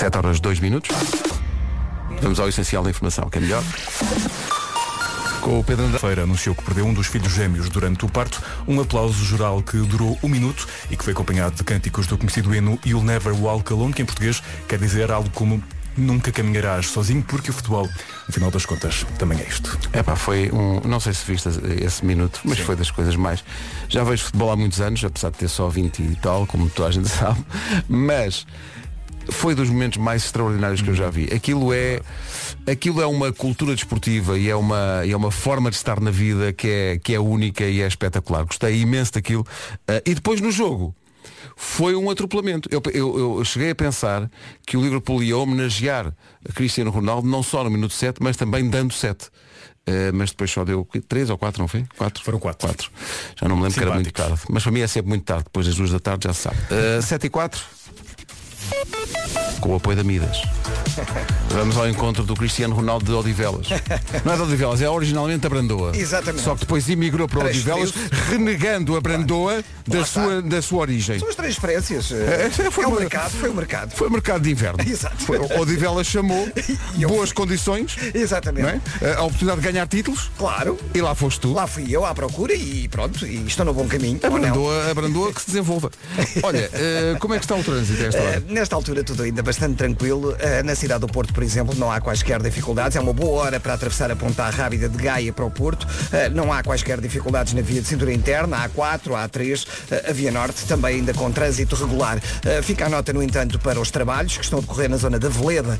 7 horas 2 minutos. Vamos ao essencial da informação, que é melhor. Com o Pedro André. Feira anunciou que perdeu um dos filhos gêmeos durante o parto, um aplauso geral que durou um minuto e que foi acompanhado de cânticos do conhecido hino You'll Never Walk Alone, que em português quer dizer algo como Nunca caminharás sozinho, porque o futebol, no final das contas, também é isto. É pá, foi um. Não sei se viste esse minuto, mas Sim. foi das coisas mais. Já vejo futebol há muitos anos, apesar de ter só 20 e tal, como toda a gente sabe, mas foi dos momentos mais extraordinários que eu já vi. Aquilo é. Aquilo é uma cultura desportiva e é uma, é uma forma de estar na vida que é, que é única e é espetacular. Gostei imenso daquilo. Ah, e depois no jogo. Foi um atropelamento. Eu, eu- eu cheguei a pensar que o Liverpool ia homenagear a Cristiano Ronaldo não só no minuto 7, mas também dando 7. Eh, mas depois só deu 3 ou 4, não foi? 4? Foram quatro. Já não me lembro que era muito Simpáticos. tarde. Mas para mim é sempre muito tarde, depois das 2 da tarde já se sabe. Uh, 7 e 4. Com o apoio da Midas. Vamos ao encontro do Cristiano Ronaldo de Odivelas. Não é de Odivelas, é originalmente a Brandoa. Exatamente. Só que depois emigrou para Odivelas, renegando a Brandoa da sua, da sua origem. São as transferências. É, É, foi é o uma- mercado, foi o mercado. Foi mercado de inverno. Exato. Foi, Odivelas chamou, boas fui. condições, Exatamente. é? a oportunidade de ganhar títulos, Claro. e lá foste tu. Lá fui eu à procura e pronto, e estou no bom caminho. A? Brandoa, a Brandoa que se desenvolva. Olha, eh, como é que está o trânsito a esta Eh, hora? Nesta altura tudo ainda bastante tranquilo. Eh, na cidade do Porto, por exemplo, não há quaisquer dificuldades. É uma boa hora para atravessar a ponta rápida de Gaia para o Porto. Eh, não há quaisquer dificuldades na via de cintura interna. A A4, a A3, eh, a Via Norte também ainda com trânsito regular. Fica a nota, no entanto, para os trabalhos que estão a decorrer na zona da Veleda,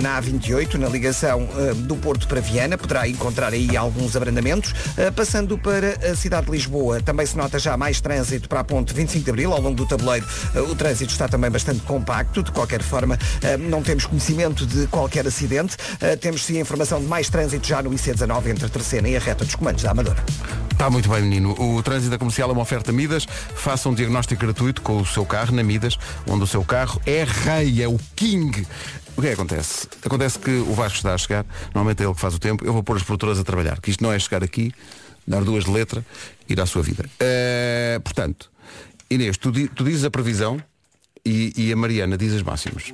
na A28, na ligação do Porto para Viana. Poderá encontrar aí alguns abrandamentos. Passando para a cidade de Lisboa, também se nota já mais trânsito para a ponte 25 de Abril, ao longo do tabuleiro. o trânsito está também bastante compacto. De qualquer forma, eh, não temos conhecimento de qualquer acidente. Eh, temos sim informação de mais trânsito já no IC19 entre a terceira e a reta dos comandos da Amadora. Está muito bem, menino. O trânsito comercial é uma oferta Midas. Faça um diagnóstico gratuito com o seu carro na Midas, onde o seu carro é rei, é o king. O que é que acontece? Acontece que o Vasco está a chegar, normalmente é ele que faz o tempo, eu vou pôr as produtoras a trabalhar, que isto não é chegar aqui, dar duas de letra, ir à sua vida. Eh, portanto, Inês, tu, tu dizes a previsão e, e a Mariana diz as máximas.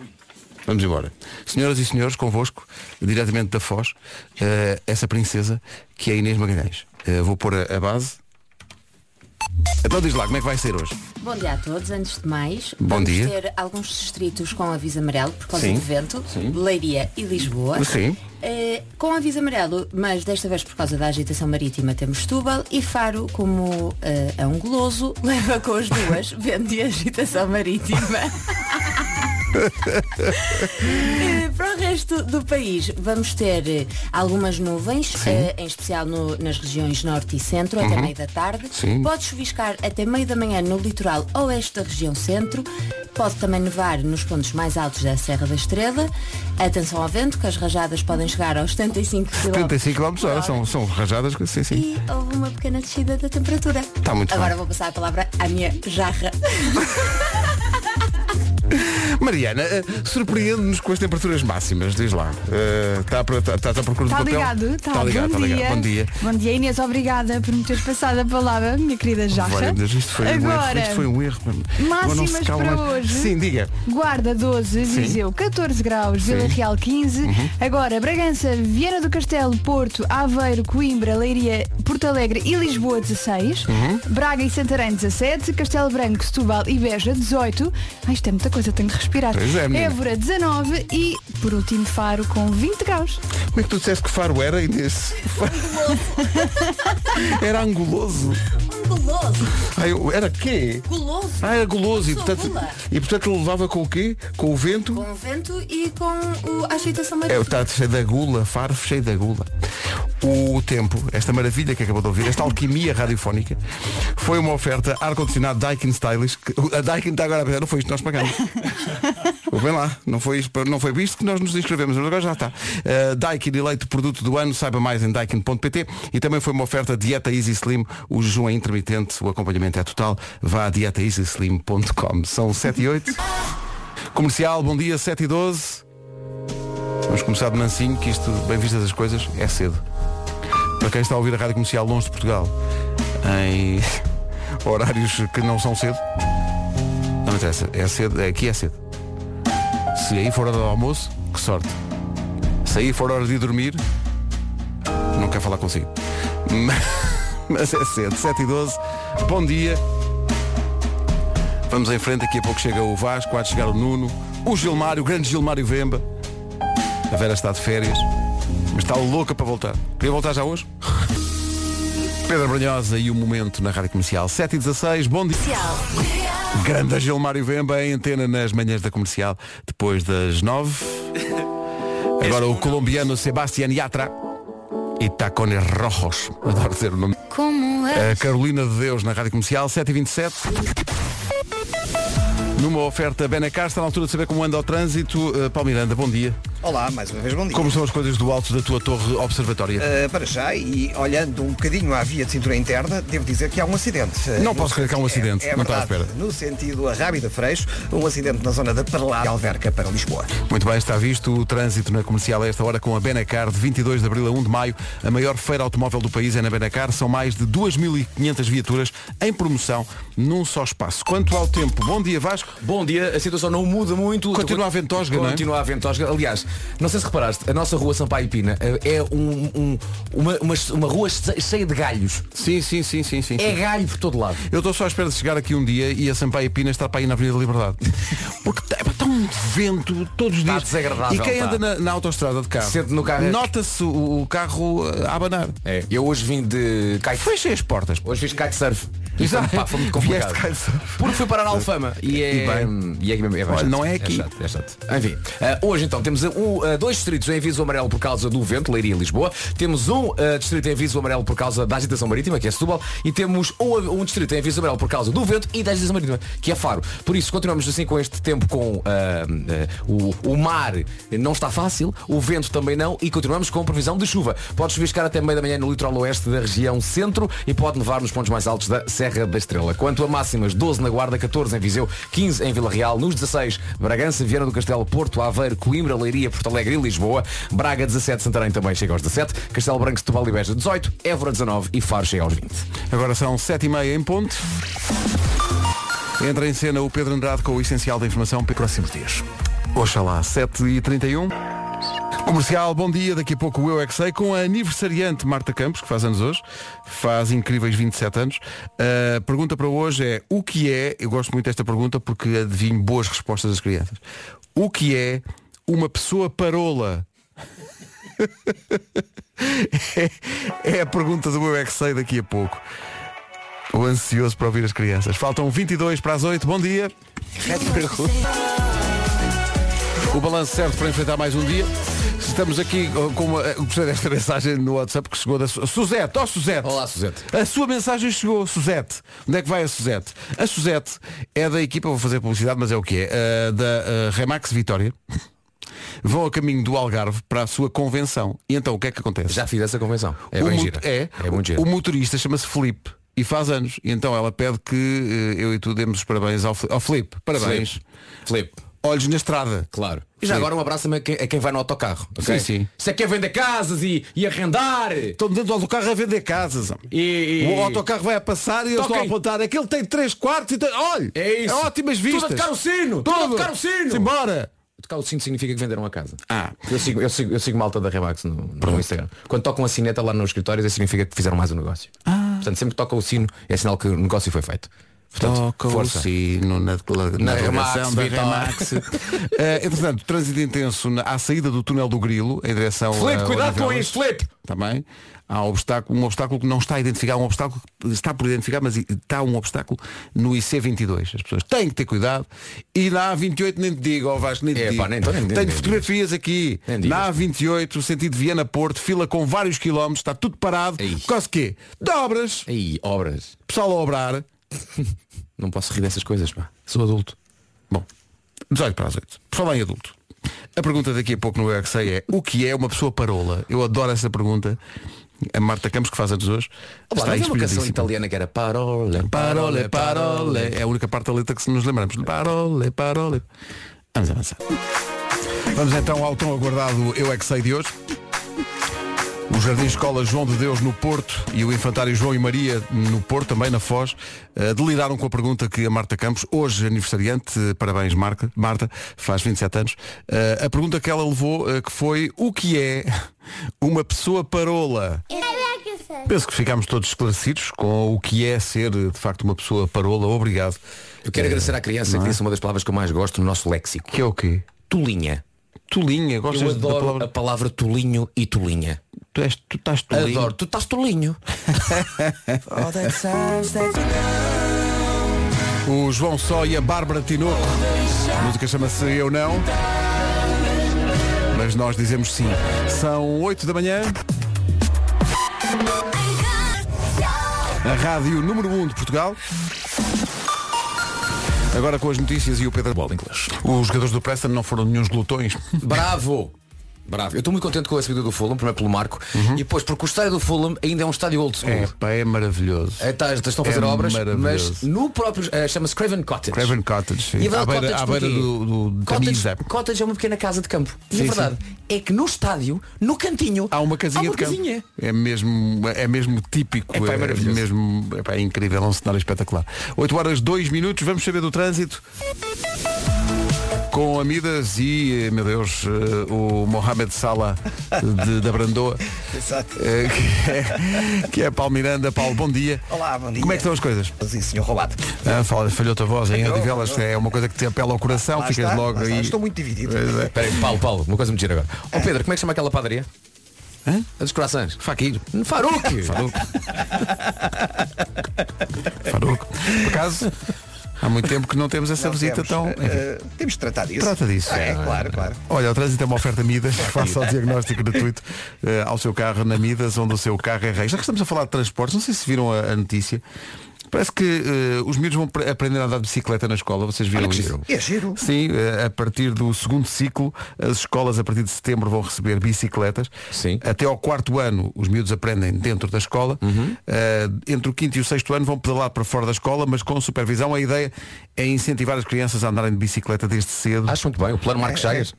Vamos embora. Senhoras e senhores, convosco, diretamente da Foz, eh, essa princesa que é Inês Magalhães. Eh, vou pôr a, a base. Então diz lá, como é que vai ser hoje? Bom dia a todos. Antes de mais, Bom vamos dia. ter alguns distritos com aviso amarelo por causa Sim, do vento, sim. Leiria e Lisboa. Sim. Eh, com aviso amarelo, mas desta vez por causa da agitação marítima temos Setúbal e Faro como eh, é um goloso, leva com as duas, vento e agitação marítima. Para o resto do país vamos ter eh, algumas nuvens, eh, em especial no- nas regiões norte e centro, até meio da tarde. Uhum. Sim. Pode chuviscar até meio da manhã no litoral oeste da região centro. Pode também nevar nos pontos mais altos da Serra da Estrela. Atenção ao vento, que as rajadas podem chegar aos 75 km. 75 km hora, são, são rajadas, que- sim, sim. E houve uma pequena descida da temperatura. Tá muito Agora bem. vou passar a palavra à minha jarra. Mariana, eh, surpreende-nos com as temperaturas máximas, diz lá. Eh, Está uh, tá, tá, à procura do Está papel? ligado? Está Tá ligado, bom, tá dia. ligado. Bom dia. Bom dia Inês, obrigada por me teres passado a palavra, minha querida. Olha, mas isto foi um erro. Agora, Isto foi um erro. Agora máximas para hoje. Sim, diga. Guarda 12, Viseu 14 graus, Vila Sim. Uhum. Real 15. Agora, Bragança, Viana do Castelo, Porto, Aveiro, Coimbra, Leiria, Porto Alegre e Lisboa 16. Uhum. Braga e Santarém 17. Castelo Branco, Setúbal e Beja 18. Ai, isto é muita coisa, tenho de respirar. Pois é, menina. Évora 19 e, por último, Faro com 20 graus. Como é que tu disseste que Faro era, Inês? era anguloso. Guloso, Ai, eu- era quê? guloso. Ah, era guloso. E Sou portanto, gula. e portanto levava com o quê? Com o vento? Com o vento e com o- a agitação É, marítima. está cheio da gula, Faro cheio da gula. O tempo, esta maravilha que acabou de ouvir, esta alquimia radiofónica, foi uma oferta ar-condicionado Daikin Stylish. que- A Daikin está agora a pensar, não foi isto que nós pagamos. Vem lá, não foi, isto, não foi visto que nós nos inscrevemos, mas agora já está. Uh, Daikin eleito produto do ano, saiba mais em daikin.pt e também foi uma oferta Dieta Easy Slim, o jejum é intermitente, o acompanhamento é total, vá a dietaeasyslim.com. São 7 e 8. Comercial, bom dia, 7 e 12. Vamos começar de mansinho, que isto, bem vistas as coisas, é cedo. Para quem está a ouvir a Rádio Comercial longe de Portugal, em horários que não são cedo, não interessa, é cedo, é, aqui é cedo. Se aí for hora do almoço, que sorte. Se aí for hora de ir dormir, não quero falar consigo. Mas é cedo, 7 e 12. Bom dia. Vamos em frente, daqui a pouco chega o Vasco, há de chegar o Nuno, o Gilmário, o grande Gilmário Vemba. A Vera está de férias, mas está louca para voltar. Queria voltar já hoje? Pedro Brunhosa e o momento na Rádio Comercial 7 e 16, bom dia. Grande Gilmário Vemba em antena nas manhãs da comercial, depois das 9. Agora o colombiano Sebastián Yatra e Tacones Rojos. Adoro dizer o nome. Como é? A Carolina de Deus na Rádio Comercial 7 e 27. Numa oferta Benacar, está na altura de saber como anda o trânsito. Uh, Paulo Miranda, bom dia. Olá, mais uma vez bom dia. Como são as coisas do alto da tua torre observatória? Uh, para já, e olhando um bocadinho à via de cintura interna, devo dizer que há um acidente. Não no- posso crer que há um acidente, É, é não estava à verdade. espera. No sentido a Rábida Freixo, um acidente na zona da Paralá de Alverca para Lisboa. Muito bem, está visto o trânsito na comercial a esta hora com a Benacar de 22 de abril a 1 de maio. A maior feira automóvel do país é na Benacar. São mais de 2.500 viaturas em promoção num só espaço. Quanto ao tempo, bom dia Vasco. Bom dia, a situação não muda muito. Continua a ventosga, não é? Continua a ventosga. Aliás, não sei se reparaste, a nossa rua Sampaio e Pina eh, é um- um- uma, uma, uma rua che- cheia de galhos. Sim, sim, sim, sim, sim. É galho por todo lado. Eu estou só à espera de chegar aqui um dia e a Sampaio Pina estar para ir na Avenida da Liberdade. Porque está um vento todos os Está dias. desagradável, E quem está. anda na, na autostrada de carro, Sente no carro é- nota-se o, o carro uh, a abanar. É, eu hoje vim de kite. Fechem as portas. Hoje fiz kitesurf. E Exato. foi, pá, foi muito complicado. Porque fui parar na Alfama. E é, E bem. e é, é, Olha, chato. não é aqui. chato, é chato. Enfim, eh, hoje então temos um, eh, dois distritos em aviso amarelo por causa do vento, Leiria e Lisboa. Temos um eh, distrito em aviso amarelo por causa da agitação marítima, que é Setúbal. E temos um, um distrito em aviso amarelo por causa do vento e da agitação marítima, que é Faro. Por isso, continuamos assim com este tempo com ah, o, o mar não está fácil, o vento também não e continuamos com previsão de chuva. Pode chuviscar até meio da manhã no litoral oeste da região centro e pode nevar nos pontos mais altos da Serra da Estrela. Quanto a máximas, 12 na Guarda, 14 em Viseu, 15 em Vila Real, nos 16, Bragança, Viana do Castelo, Porto, Aveiro, Coimbra, Leiria, Porto Alegre e Lisboa, Braga 17, Santarém também chega aos 17, Castelo Branco, Setúbal e Beja 18, Évora 19 e Faro chega aos 20. Agora são 7 e meia em ponto. Entra em cena o Pedro Andrade com o essencial da informação para próximos dias. Oxalá, 7 e 31 Comercial, bom dia. Daqui a pouco o Eu é que Sei com a aniversariante Marta Campos, que faz anos hoje. Faz incríveis 27 anos. A pergunta para hoje é o que é, eu gosto muito desta pergunta porque adivinho boas respostas das crianças. O que é uma pessoa parola? é, é a pergunta do Eu é que Sei daqui a pouco. O ansioso para ouvir as crianças. Faltam 22 para as 8. Bom dia. O balanço certo para enfrentar mais um dia. Estamos aqui com uma. Gostei desta mensagem no WhatsApp que chegou da Su- Suzete. Ó Suzete. Olá, Suzete. A sua mensagem chegou, Suzete. Onde é que vai a Suzete? A Suzete é da equipa, vou fazer publicidade, mas é o que é, eh, da eh, Remax Vitória. Vão a caminho do Algarve para a sua convenção. E então o que é que acontece? Já fiz essa convenção. É o bem gira. É, é muito gira. o motorista chama-se Felipe e faz anos. E então ela pede que eh, eu e tu demos os parabéns ao, Fi- ao Felipe. Parabéns. Felipe. Olhos na estrada. Claro. E já Sim. agora um abraço também a quem, a quem vai no autocarro. ok? Sim, sim. Se é que é vender casas e, e arrendar. Estou dentro do autocarro a vender casas. E, O autocarro vai a passar e eu estou a Toquem. apontar. Aquele tem três quartos e tem. Olha! É isso. ótimas Tudo a vistas. tocar o sino. Tudo a tocar o sino. Simbora! Tocar o sino significa que venderam a casa. Ah. Eu sigo, eu sigo, eu sigo malta da Remax no, no Instagram. Quando tocam a sineta lá nos escritórios, isso significa que fizeram mais um negócio. Ah. Portanto, sempre que toca o sino, é sinal que o negócio foi feito. Portanto, Toca força. o sino na, na, Na Remax, da. Remax. Eh, entretanto, trânsito intenso na- à saída do túnel do Grilo, em direção Filipe, a cuidado com isso, Filipe! Também. Há um obstáculo, um obstáculo que não está identificado, um obstáculo que está por identificar, mas está um obstáculo no IC22. As pessoas têm que ter cuidado. E na A28 nem te digo, ó Vasco, nem te É, digo. pá, nem nem- Tenho nem fotografias aqui. Na A28, sentido Viana-Porto, fila com vários quilómetros, está tudo parado. Ei. Por causa de quê? De obras. Obras. Pessoal a obrar. Não posso rir dessas coisas, pá. Sou adulto. Bom, 18 para as 8. Por falar em adulto. A pergunta daqui a pouco no Eu é é o que é uma pessoa parola? Eu adoro essa pergunta. A Marta Campos, que faz anos hoje, Olá, está não havia uma canção italiana que era parole, Parole, parole. É a única parte da letra que nos lembramos. Parole, parole. Vamos avançar. Vamos então ao tão aguardado Eu é que sei de hoje. O Jardim Escola João de Deus no Porto e o Infantário João e Maria no Porto, também na Foz, eh, deliraram com a pergunta que a Marta Campos, hoje aniversariante, eh, parabéns Marta, Marta faz 27 anos, eh, a pergunta que ela levou que foi o que é uma pessoa parola? Penso que ficámos todos esclarecidos com o que é ser de facto uma pessoa parola. Obrigado. Eu quero agradecer à criança não que é? disse uma das palavras que eu mais gosto no nosso léxico. Que é o quê? Tolinha. Tolinha, gostas Eu da adoro palavra? a palavra tolinho e tolinha. Tu, és, tu estás tolinho. Adoro. Tu estás tolinho. O João Só e a Bárbara Tinoco. A música chama-se Eu Não. Mas nós dizemos sim. São 8 da manhã. A rádio número 1 de Portugal. Agora com as notícias e o Pedro Bola inglês. Os jogadores do Preston não foram nenhum glutões. Bravo! Bravo. Eu estou muito contente com a subida do Fulham, primeiro pelo Marco, e depois porque o estádio do Fulham ainda é um estádio old school. É, pá, é maravilhoso. É, tá, estão a fazer É obras, mas no próprio. eh, Chama-se Craven Cottage. Craven Cottage. sim. E a À beira, Cottage à beira do, do, Cottage. Cottage é uma pequena casa de campo. E Sim, a verdade é que no estádio, no cantinho, Há uma casinha há uma de campo. casinha. É mesmo, é mesmo típico. Epá, é maravilhoso. mesmo, epá, é incrível, é um cenário espetacular. 8 horas 2 minutos, vamos saber do trânsito. Com Amidas e, eh, meu Deus, eh, o Mohamed Salah de, da Brandoa, Exato. eh, que é, que é Paulo Miranda. Paulo, bom dia. Olá, bom dia. Como é que estão as coisas? Sim, senhor roubado. Ah, falhou-te a voz, em Falhou, Odivelas, falhou. é uma coisa que te apela ao coração, Lá ficas está, logo aí. Estou muito dividido. É. Espera aí, Paulo, Paulo, uma coisa me gira agora. Ó Pedro, como é que chama aquela padaria? Hã? A dos corações. Faquir. Faruque! Faruco. Faruco. Por acaso, há muito tempo que não temos essa Não visita temos, tão. eh, temos de tratar disso. Trata disso. Ah, é, claro, claro. Olha, o trânsito é uma oferta Midas, faça o diagnóstico gratuito eh, ao seu carro na Midas, onde o seu carro é rei. Já que estamos a falar de transportes, não sei se viram a, a notícia. Parece que eh, os miúdos vão pre- aprender a andar de bicicleta na escola, vocês viram isso? giro. É giro. Sim, eh, a partir do segundo ciclo, as escolas a partir de setembro vão receber bicicletas. Sim. Até ao quarto ano, os miúdos aprendem dentro da escola. Eh, entre o quinto e o sexto ano vão pedalar para fora da escola, mas com supervisão. A ideia é incentivar as crianças a andarem de bicicleta desde cedo. Acho muito bem, o plano Marcos Chagas.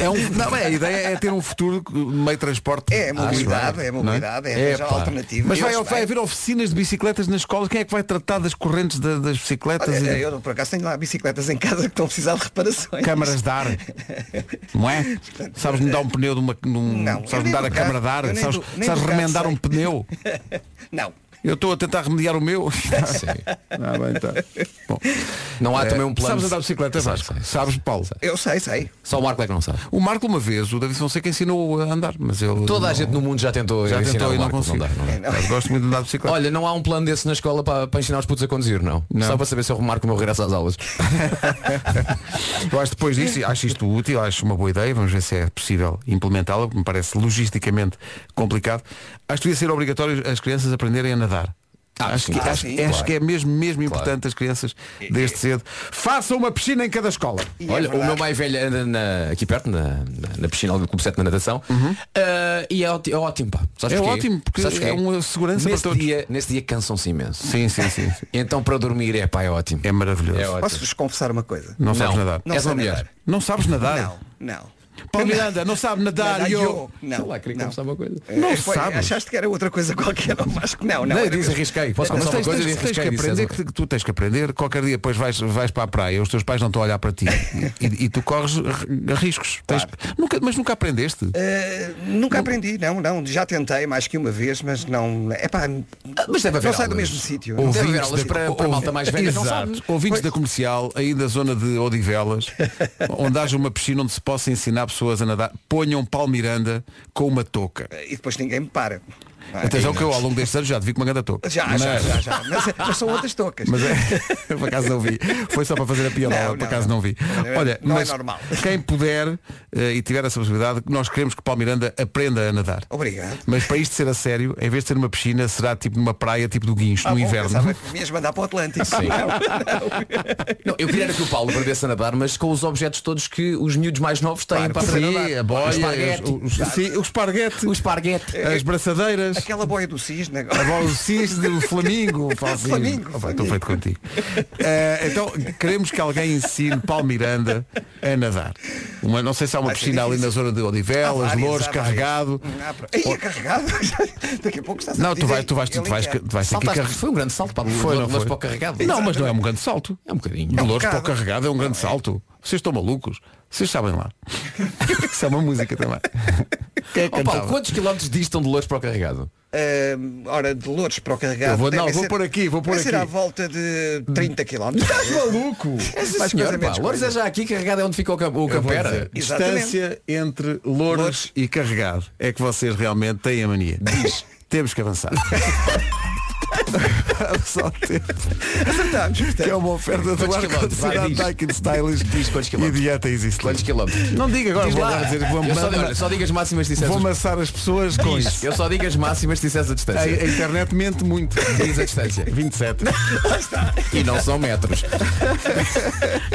É um, não, é, a ideia é ter um futuro meio de transporte. É mobilidade, é mobilidade, é, É, arranjar pá. alternativa. Mas vai, vai haver oficinas de bicicletas nas escolas. Quem é que vai tratar das correntes da- das bicicletas? Olha, e eu por acaso tenho lá bicicletas em casa que estão a precisar de reparações. câmaras de ar? Não é? Sabes mudar um pneu de uma. Num, Não, eu sabes nem mudar do a carro, câmara de ar? nem Sabes, do- nem sabes do carro remendar sei. um pneu? Não. Eu estou a tentar remediar o meu. Ah, bem, tá. Bom, Não há eh, também um plano. Sabes andar de bicicleta, Sei, Vasco? sei. Sabes, Paulo? Eu sei, sei. Só o Marco é que não sabe. O Marco uma vez, o David Fonseca ensinou a andar, mas eu. Toda a não- gente no mundo já tentou já ensinar tentou o e não Marco, consigo. dá, não dá. Mas gosto muito de andar de bicicleta. Olha, não há um plano desse na escola para, para ensinar os putos a conduzir, não. Não. Só para saber se eu remarco o meu regresso às aulas. Eu acho depois disso, acho isto útil, acho uma boa ideia, vamos ver se é possível implementá-la, porque me parece logisticamente complicado. Acho que devia ser obrigatório as crianças aprenderem a nadar. Ah, acho sim. que, Ah, acho, sim, acho claro. que é mesmo, mesmo importante as crianças, desde cedo, façam uma piscina em cada escola. E é Olha, o verdade. meu mais velho anda na- aqui perto, na, na, na piscina do Clube 7 na natação. Ah, e é, óti- é ótimo, pá. Sabes É porquê? ótimo, porque Sabes é uma segurança nesse para todos. Dia, nesse dia cansam-se imenso. Sim, sim, sim. sim. Então para dormir é pá, é ótimo. É maravilhoso. É ótimo. Posso-vos confessar uma coisa? Não sabes Não. nadar. Não És mulher. nadar. Não sabes nadar? Não, não. Paulo Miranda, não sabe nadar, yo. yo. Não, Sei lá, queria não. confessar uma coisa. Não Eh, foi- sabes. Achaste que era outra coisa qualquer, não, mas que não, não. Não, eu mesmo. arrisquei. Posso Mas confessar uma tens, coisa? tens- Eu tens que aprender que, tu tens que aprender, qualquer dia depois vais, vais para a praia, os teus pais não estão a olhar para ti e, e tu corres riscos. Tens- nunca, mas nunca aprendeste. Eh, nunca aprendi, não, não. Já tentei mais que uma vez, mas não. É pá, Mas deve haver não sai do mesmo sítio. Deve haver Ouvintes aulas da- para, para malta mais velha, não Exato. sabe. Ouvintes da comercial, aí da zona de Odivelas, onde haja uma piscina onde se possa ensinar pessoas a nadar, ponham Paulo Miranda com uma touca. E depois ninguém me para. É? Atenção que eu ao longo destes anos já te vi com uma grande touca. Já, mas, já, já, já. Mas, mas são outras tocas. Mas é, por acaso não vi. Foi só para fazer a piada, Não, por não, acaso não, não. vi. Não, Olha, não é mas normal. quem puder eh, e tiver essa possibilidade, nós queremos que Paulo Miranda aprenda a nadar. Obrigado. Mas para isto ser a sério, em vez de ser numa piscina, será tipo numa praia, tipo do Guincho, Ah, no bom, inverno. pensava que me ias mandar para o Atlântico. Sim. Não, eu queria que o Paulo aprendesse a nadar, mas com os objetos todos que os miúdos mais novos têm Claro, para aprender a Sim, nadar. a boia, o esparguete, O esparguete. as braçadeiras. Aquela boia do cisne A agora. bola do cisne, o Flamingo. Flamingo, Flamingo. Estou feito contigo. Eh, então, queremos que alguém ensine Paulo Miranda a nadar. Uma, não sei se há uma Vai piscina ali na zona de Odivelas, várias, Louros, carregado. Ei, é carregado? Daqui a pouco está Não, tu vais, tu vais, tu vais, tu vais ter que ir Saltaste, carregar. foi um grande salto para Foi, não foi? para o carregado. Não, mas não é um grande salto. É um bocadinho. De Louros para o carregado é um grande salto. Vocês estão malucos? Vocês sabem lá. Isso é uma música também. Quem é que Ó, Paulo, cantava? quantos quilómetros distam de Loures para o carregado? Ah, ora, de Louros para o carregado. Eu vou- não, deve vou ser- pôr aqui, vou pôr deve ser aqui. à volta de 30 km. Estás maluco? Mais Senhor, coisa, pá, menos Loures é coisa. já aqui, carregado é onde fica o, cam- o campera. Exatamente. Distância entre Louros e Carregado. É que vocês realmente têm a mania. Diz. Temos que avançar. Só tempo. Acertámos. Que é uma oferta do ar-condicionado. Daikin Stylish Diz quantos e dieta existe. Quantos quilómetros? Não diga agora, Diz vou lá. dizer, vou, eu só, olha, só diga as máximas se vou amassar as pessoas com isso. Eu só digo as máximas se disseres a A, distância. a internet mente muito. Diz a distância. 27. E não são metros.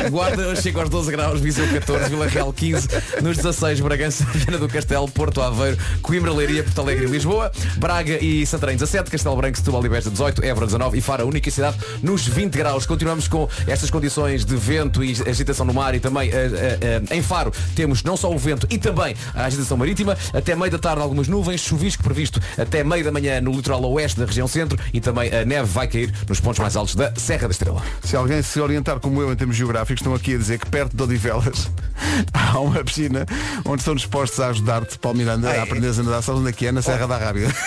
Guarda chega aos 12 graus, Viseu 14, Vila Real 15, nos 16, Bragança, Viana do Castelo, Porto Aveiro, Coimbra, Leiria, Porto Alegre e Lisboa, Braga e Santarém 17, Castelo Branco, Setúbal e Beja 18, Évora 19 e Fara, única cidade, nos 20 graus. Continuamos com estas condições de vento e agitação no mar e também eh, eh, eh, em Faro temos não só o vento e também a agitação marítima. Até meio da tarde algumas nuvens, chuvisco previsto até meio da manhã no litoral oeste da região centro e também a neve vai cair nos pontos mais altos da Serra da Estrela. Se alguém se orientar como eu em termos geográficos, estão aqui a dizer que perto de Odivelas há uma piscina onde estão dispostos a ajudar-te, Paulo Miranda, Ah, é? a aprender a nadar. Sabes onde é que é? Na Serra da Rábida.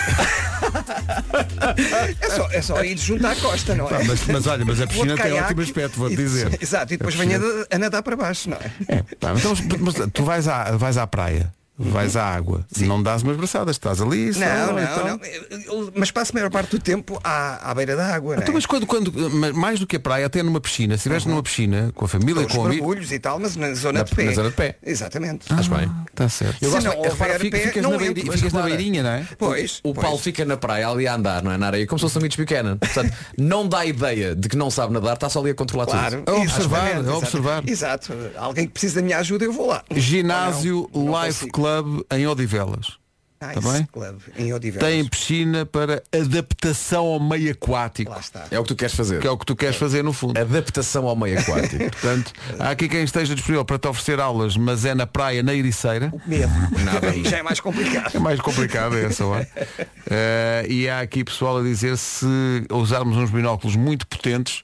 É só, é só ir junto à costa, não é? Pá, mas, mas olha, mas a piscina tem ótimo aspecto, vou-te e- dizer. Exato, e depois A venha piscina- a nadar para baixo, não é? É, pá, então, mas tu vais à, vais à praia, vais à água, não dás umas braçadas, estás ali, só, Não, e não, tal. não. Eu- eu- Mas passo a maior parte do tempo à, à beira da água, é? Então, mas quando, quando, mais do que a praia, até numa piscina, se estiveres numa piscina, com a família, com amigos. mergulhos e tal, mas na zona Na- de pé. na zona de pé. Exatamente. Estás bem? Está certo. Se gosto- não repara, fica- pé, ficas, não na, mas ficas na beirinha, não é? Pois. O pois. Paulo fica na praia ali a andar, não é? Na areia, como se fosse um Mitch Buchanan. Portanto, não dá ideia de que não sabe nadar, está só ali a controlar Claro. tudo. A observar, a observar. Exato. Alguém que precisa da minha ajuda, eu vou lá. Ginásio Life consigo. Club em Odivelas. Nice Tá bem? Club, em Odivelas. Tem piscina para adaptação ao meio aquático. Lá está. É o que tu queres fazer. Que é o que tu queres fazer no fundo. Adaptação ao meio aquático. Portanto, há aqui quem esteja disponível para te oferecer aulas, mas é na praia, na Ericeira. Medo. Nada aí. Já é mais complicado. É mais complicado essa hora. Eh, e há aqui pessoal a dizer se usarmos uns binóculos muito potentes,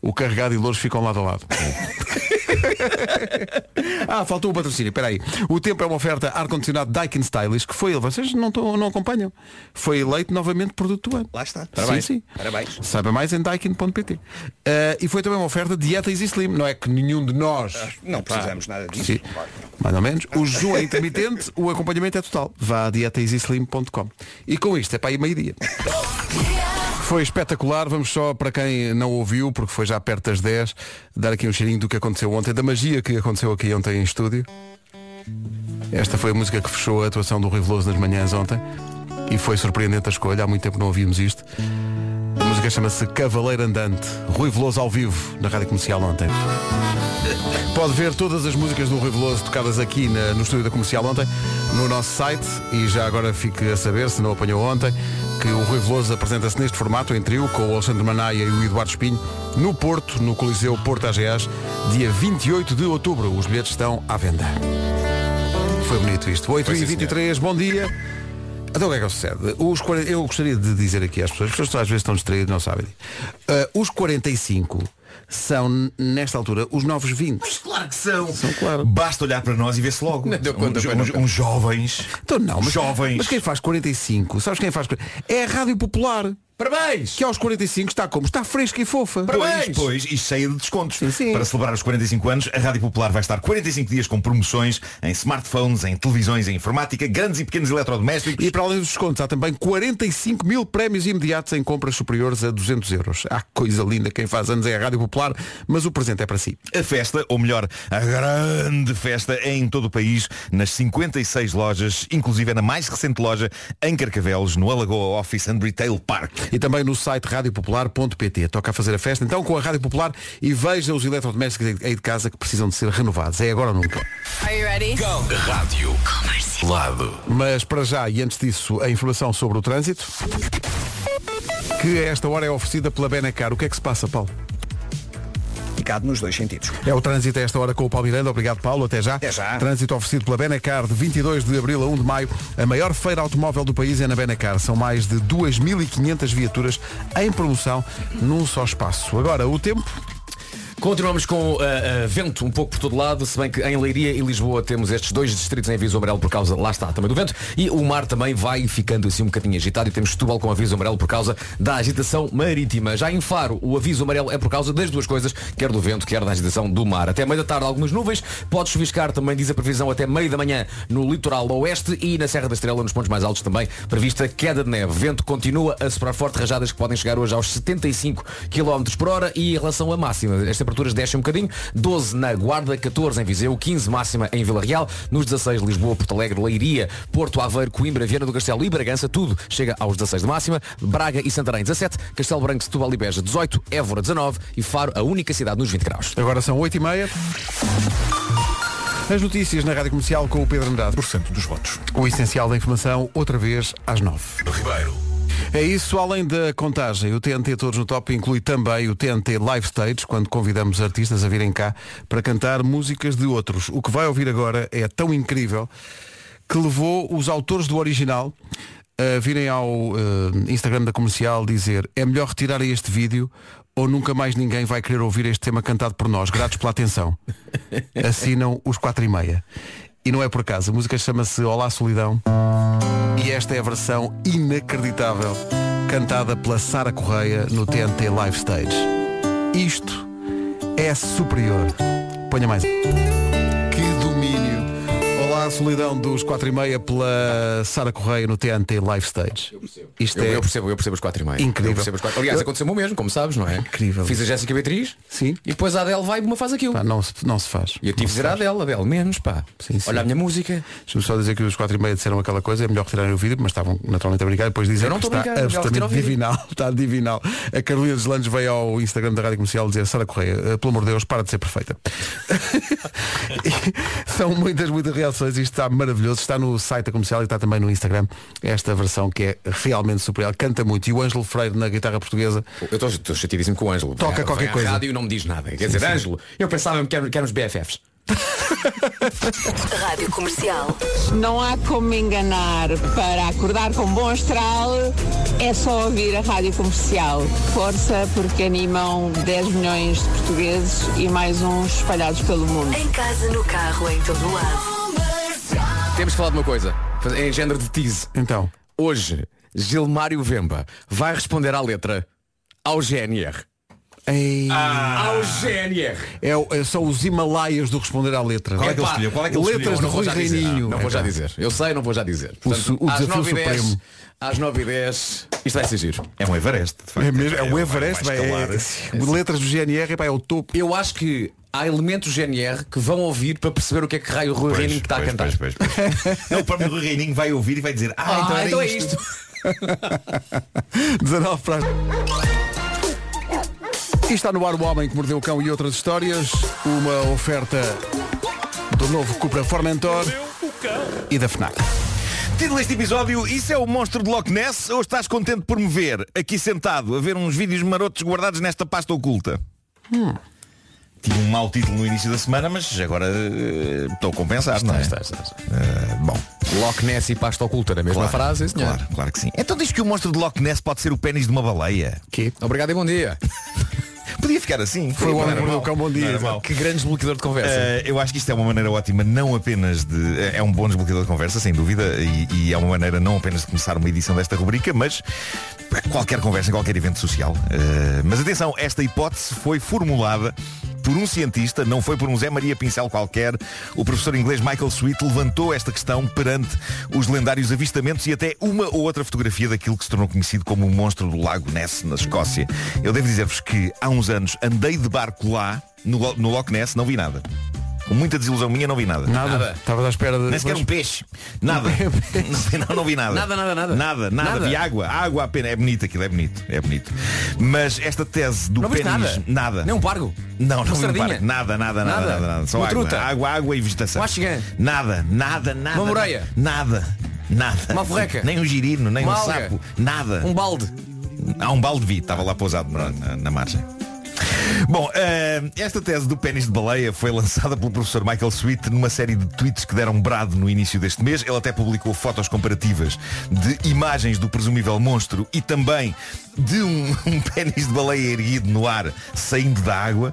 o carregado e louros ficam lado a lado. ah, faltou o patrocínio, espera aí. O tempo é uma oferta ar-condicionado Daikin Stylish, que foi ele, vocês não, não acompanham. Foi eleito novamente produto do ano. Lá está. Sim, sim. Parabéns. Saiba mais em daikin.pt. Eh, e foi também uma oferta Dieta Easy Slim. Não é que nenhum de nós Não precisamos nada disso. Sim, mais ou menos. O jejum é intermitente, o acompanhamento é total. Vá a dietaeasyslim.com. E com isto é para aí meio-dia. Foi espetacular, vamos só para quem não ouviu, porque foi já perto das 10, dar aqui um cheirinho do que aconteceu ontem, da magia que aconteceu aqui ontem em estúdio. Esta foi a música que fechou a atuação do Rui Veloso nas manhãs ontem e foi surpreendente a escolha, há muito tempo não ouvíamos isto. A música chama-se Cavaleiro Andante, Rui Veloso ao vivo, na Rádio Comercial ontem. Pode ver todas as músicas do Rui Veloso tocadas aqui na- no estúdio da Comercial ontem, no nosso site, e já agora fique a saber, se não apanhou ontem, que o Rui Veloso apresenta-se neste formato, em trio, com o Alexandre Manaia e o Eduardo Espinho, no Porto, no Coliseu Porto AGAs, dia 28 de outubro. Os bilhetes estão à venda. Foi bonito isto. 8 e 23 bom dia. Então o que é que sucede? Os 40 eu gostaria de dizer aqui às pessoas, as pessoas às vezes estão distraídas, não sabem. Ah, os 45 são, nesta altura, os novos 20. Claro que são. São, claro. Basta olhar para nós e ver-se logo. Não deu conta, uns, foi, não uns- foi. uns jovens. Então não, mas, jovens. mas quem faz 45, sabes quem faz? É a Rádio Popular, Parabéns! que aos 45 está como? Está fresca e fofa. Parabéns! Pois, pois, e cheia de descontos. Sim, sim. Para celebrar os 45 anos, a Rádio Popular vai estar 45 dias com promoções em smartphones, em televisões, em informática, grandes e pequenos eletrodomésticos. E para além dos descontos, há também 45 mil prémios imediatos em compras superiores a 200 euros. Há coisa linda, quem faz anos é a Rádio Popular, mas o presente é para si. A festa, ou melhor, a grande festa é em todo o país, nas 56 lojas, inclusive é na mais recente loja em Carcavelos, no Alagoa Office and Retail Park. E também no site radiopopular.pt. Toca a fazer a festa então com a Rádio Popular e veja os eletrodomésticos aí de casa que precisam de ser renovados. É agora ou nunca. Are you ready? Rádio. Comercial. Lado. Mas para já, e antes disso, a informação sobre o trânsito, que a esta hora é oferecida pela Benacar. O que é que se passa, Paulo? Ficado nos dois sentidos. É o trânsito a esta hora com o Paulo Miranda. Obrigado, Paulo. Até já. Até já. Trânsito oferecido pela Benacar de 22 de abril a 1 de maio. A maior feira automóvel do país é na Benacar. São mais de 2.500 viaturas em promoção num só espaço. Agora, o tempo. Continuamos com uh, uh, vento um pouco por todo lado, se bem que em Leiria e Lisboa temos estes dois distritos em aviso amarelo por causa, lá está, também do vento, e o mar também vai ficando assim um bocadinho agitado e temos Setúbal com aviso amarelo por causa da agitação marítima. Já em Faro, o aviso amarelo é por causa das duas coisas, quer do vento, quer da agitação do mar. Até meio da tarde algumas nuvens, pode chuviscar também, diz a previsão, até meio da manhã no litoral oeste e na Serra da Estrela, nos pontos mais altos também, prevista queda de neve. Vento continua a soprar forte, rajadas que podem chegar hoje aos 75 km por hora e em relação à máxima, as temperaturas descem um bocadinho, 12 na Guarda, 14 em Viseu, 15 máxima em Vila Real, nos 16 Lisboa, Porto Alegre, Leiria, Porto Aveiro, Coimbra, Viana do Castelo e Bragança, tudo chega aos 16 de máxima, Braga e Santarém 17, Castelo Branco, Setúbal e Beja 18, Évora 19 e Faro, a única cidade nos 20 graus. Agora são 8 e meia. As notícias na Rádio Comercial com o Pedro Andrade. Porcento dos votos. O essencial da informação, outra vez às 9. Ribeiro. É isso, além da contagem, o TNT Todos no Top inclui também o TNT Live Stage, quando convidamos artistas a virem cá para cantar músicas de outros. O que vai ouvir agora é tão incrível que levou os autores do original a virem ao eh, Instagram da comercial dizer é melhor retirarem este vídeo ou nunca mais ninguém vai querer ouvir este tema cantado por nós. Gratos pela atenção. Assinam os 4 e meia. E não é por acaso, a música chama-se Olá Solidão e esta é a versão inacreditável cantada pela Sara Correia no TNT Live Stage. Isto é superior. Ponha mais. Olá Solidão dos 4 e meia pela Sara Correia no TNT Live Stage. Isto Eu, é eu percebo, eu percebo os 4 e meio. Incrível. Eu percebo quatro- Aliás, Eu- aconteceu-me o mesmo, como sabes, não é? Incrível. Fiz a Jéssica Beatriz Sim. e depois a Adele vai e me faz aquilo. Pá, não, se, não se faz. E eu tive de dizer à faz. Adele, Adele, menos pá. Sim, sim. Olha a minha música. Deixa-me só dizer que os 4 e meia disseram aquela coisa, é melhor retirarem o vídeo, mas estavam naturalmente a brincar. Depois dizem Eu que a está brincar, é absolutamente divinal. Está divinal. A Carolina Deslandes veio ao Instagram da Rádio Comercial dizer Sara Correia, eh, pelo amor de Deus, para de ser perfeita. São muitas, muitas reações. Isto está maravilhoso. Está no site da comercial e está também no Instagram. Esta versão que é realmente superior. Canta muito. E o Ângelo Freire na guitarra portuguesa. Eu estou- chateadíssimo com o Ângelo. Toca à- qualquer coisa. rádio e não me diz nada. Quer dizer, Ângelo, eu pensava que éramos, que éramos BFFs. Rádio Comercial. Não há como me enganar. Para acordar com bom astral é só ouvir a rádio comercial. Força, porque animam 10 milhões de portugueses e mais uns espalhados pelo mundo. Em casa, no carro, em todo lado. Temos que falar de uma coisa. Em género de tease. Então, Hoje, Gilmário Vemba vai responder à letra ao GNR. ei, Ao GNR. é o- é- são os Himalaias do responder à letra. Qual é que ele Epá, escolheu? Qual é que ele Letras de Rui. Reininho. Não vou já dizer. Eu sei, não vou já dizer. su- o às desafio 9 e 10, supremo. às 9 e 10, isto vai ser giro. É um Everest. de facto. É mesmo, é o vai- Everest, vai vai, escalar. é, letras do GNR pá, é o topo. Eu acho que há elementos GNR que vão ouvir para perceber o que é que raio o Rui Reininho está a pois, cantar. pois, pois, pois. Não, o próprio Rui Reininho vai ouvir e vai dizer Ah, Ah, então, então é isto. isto. 19 para. E está no ar o Homem que Mordeu o Cão e outras histórias. Uma oferta do novo Cupra Formentor e da FNAC. Título deste episódio, isso é o monstro de Loch Ness ou estás contente por me ver aqui sentado a ver uns vídeos marotos guardados nesta pasta oculta? Tive um mau título no início da semana, mas agora eh, estou a compensar, não é? Está, está, está. Eh, bom, Loch Ness e pasta oculta na mesma claro, frase, senhor. claro, claro que sim. Então diz que o monstro de Loch Ness pode ser o pênis de uma baleia. Que? Obrigado e bom dia. Podia ficar assim. Foi o Homem que Mordeu o bom dia. Que grande desbloqueador de conversa. Eh, eu acho que isto é uma maneira ótima, não apenas de. É um bom desbloqueador de conversa, sem dúvida, e, e é uma maneira não apenas de começar uma edição desta rubrica, mas para qualquer conversa, em qualquer evento social. Eh, mas atenção, esta hipótese foi formulada por um cientista, não foi por um Zé Maria Pincel qualquer. O professor inglês Michael Sweet levantou esta questão perante os lendários avistamentos e até uma ou outra fotografia daquilo que se tornou conhecido como o monstro do Lago Ness, na Escócia. Eu devo dizer-vos que há uns anos andei de barco lá, no, no Loch Ness, não vi nada. Com muita desilusão minha não vi nada. Nada. Nada. Estavas à espera de. Nem sequer um peixe. Nada. não, não vi nada. Nada, nada, nada. Nada, nada. Nada. Vi água. Água apenas. É bonito aquilo, é bonito. É bonito. Mas esta tese do Não pênis. nada? Nada. Nem um pargo? Não, não Uma vi um sardinha? parque. Nada, nada, nada, Nada? nada. Só Uma água. truta? Água, água e vegetação. Nada, nada, nada. Uma moreia? Nada. Nada. Uma alforreca? Nem um girino, nem Uma um alga? sapo. Nada. Um balde. Há um balde vi, estava lá pousado na- na margem. Bom, eh, esta tese do pênis de baleia foi lançada pelo professor Michael Sweet numa série de tweets que deram brado no início deste mês. Ele até publicou fotos comparativas de imagens do presumível monstro e também de um, um pênis de baleia erguido no ar saindo da água.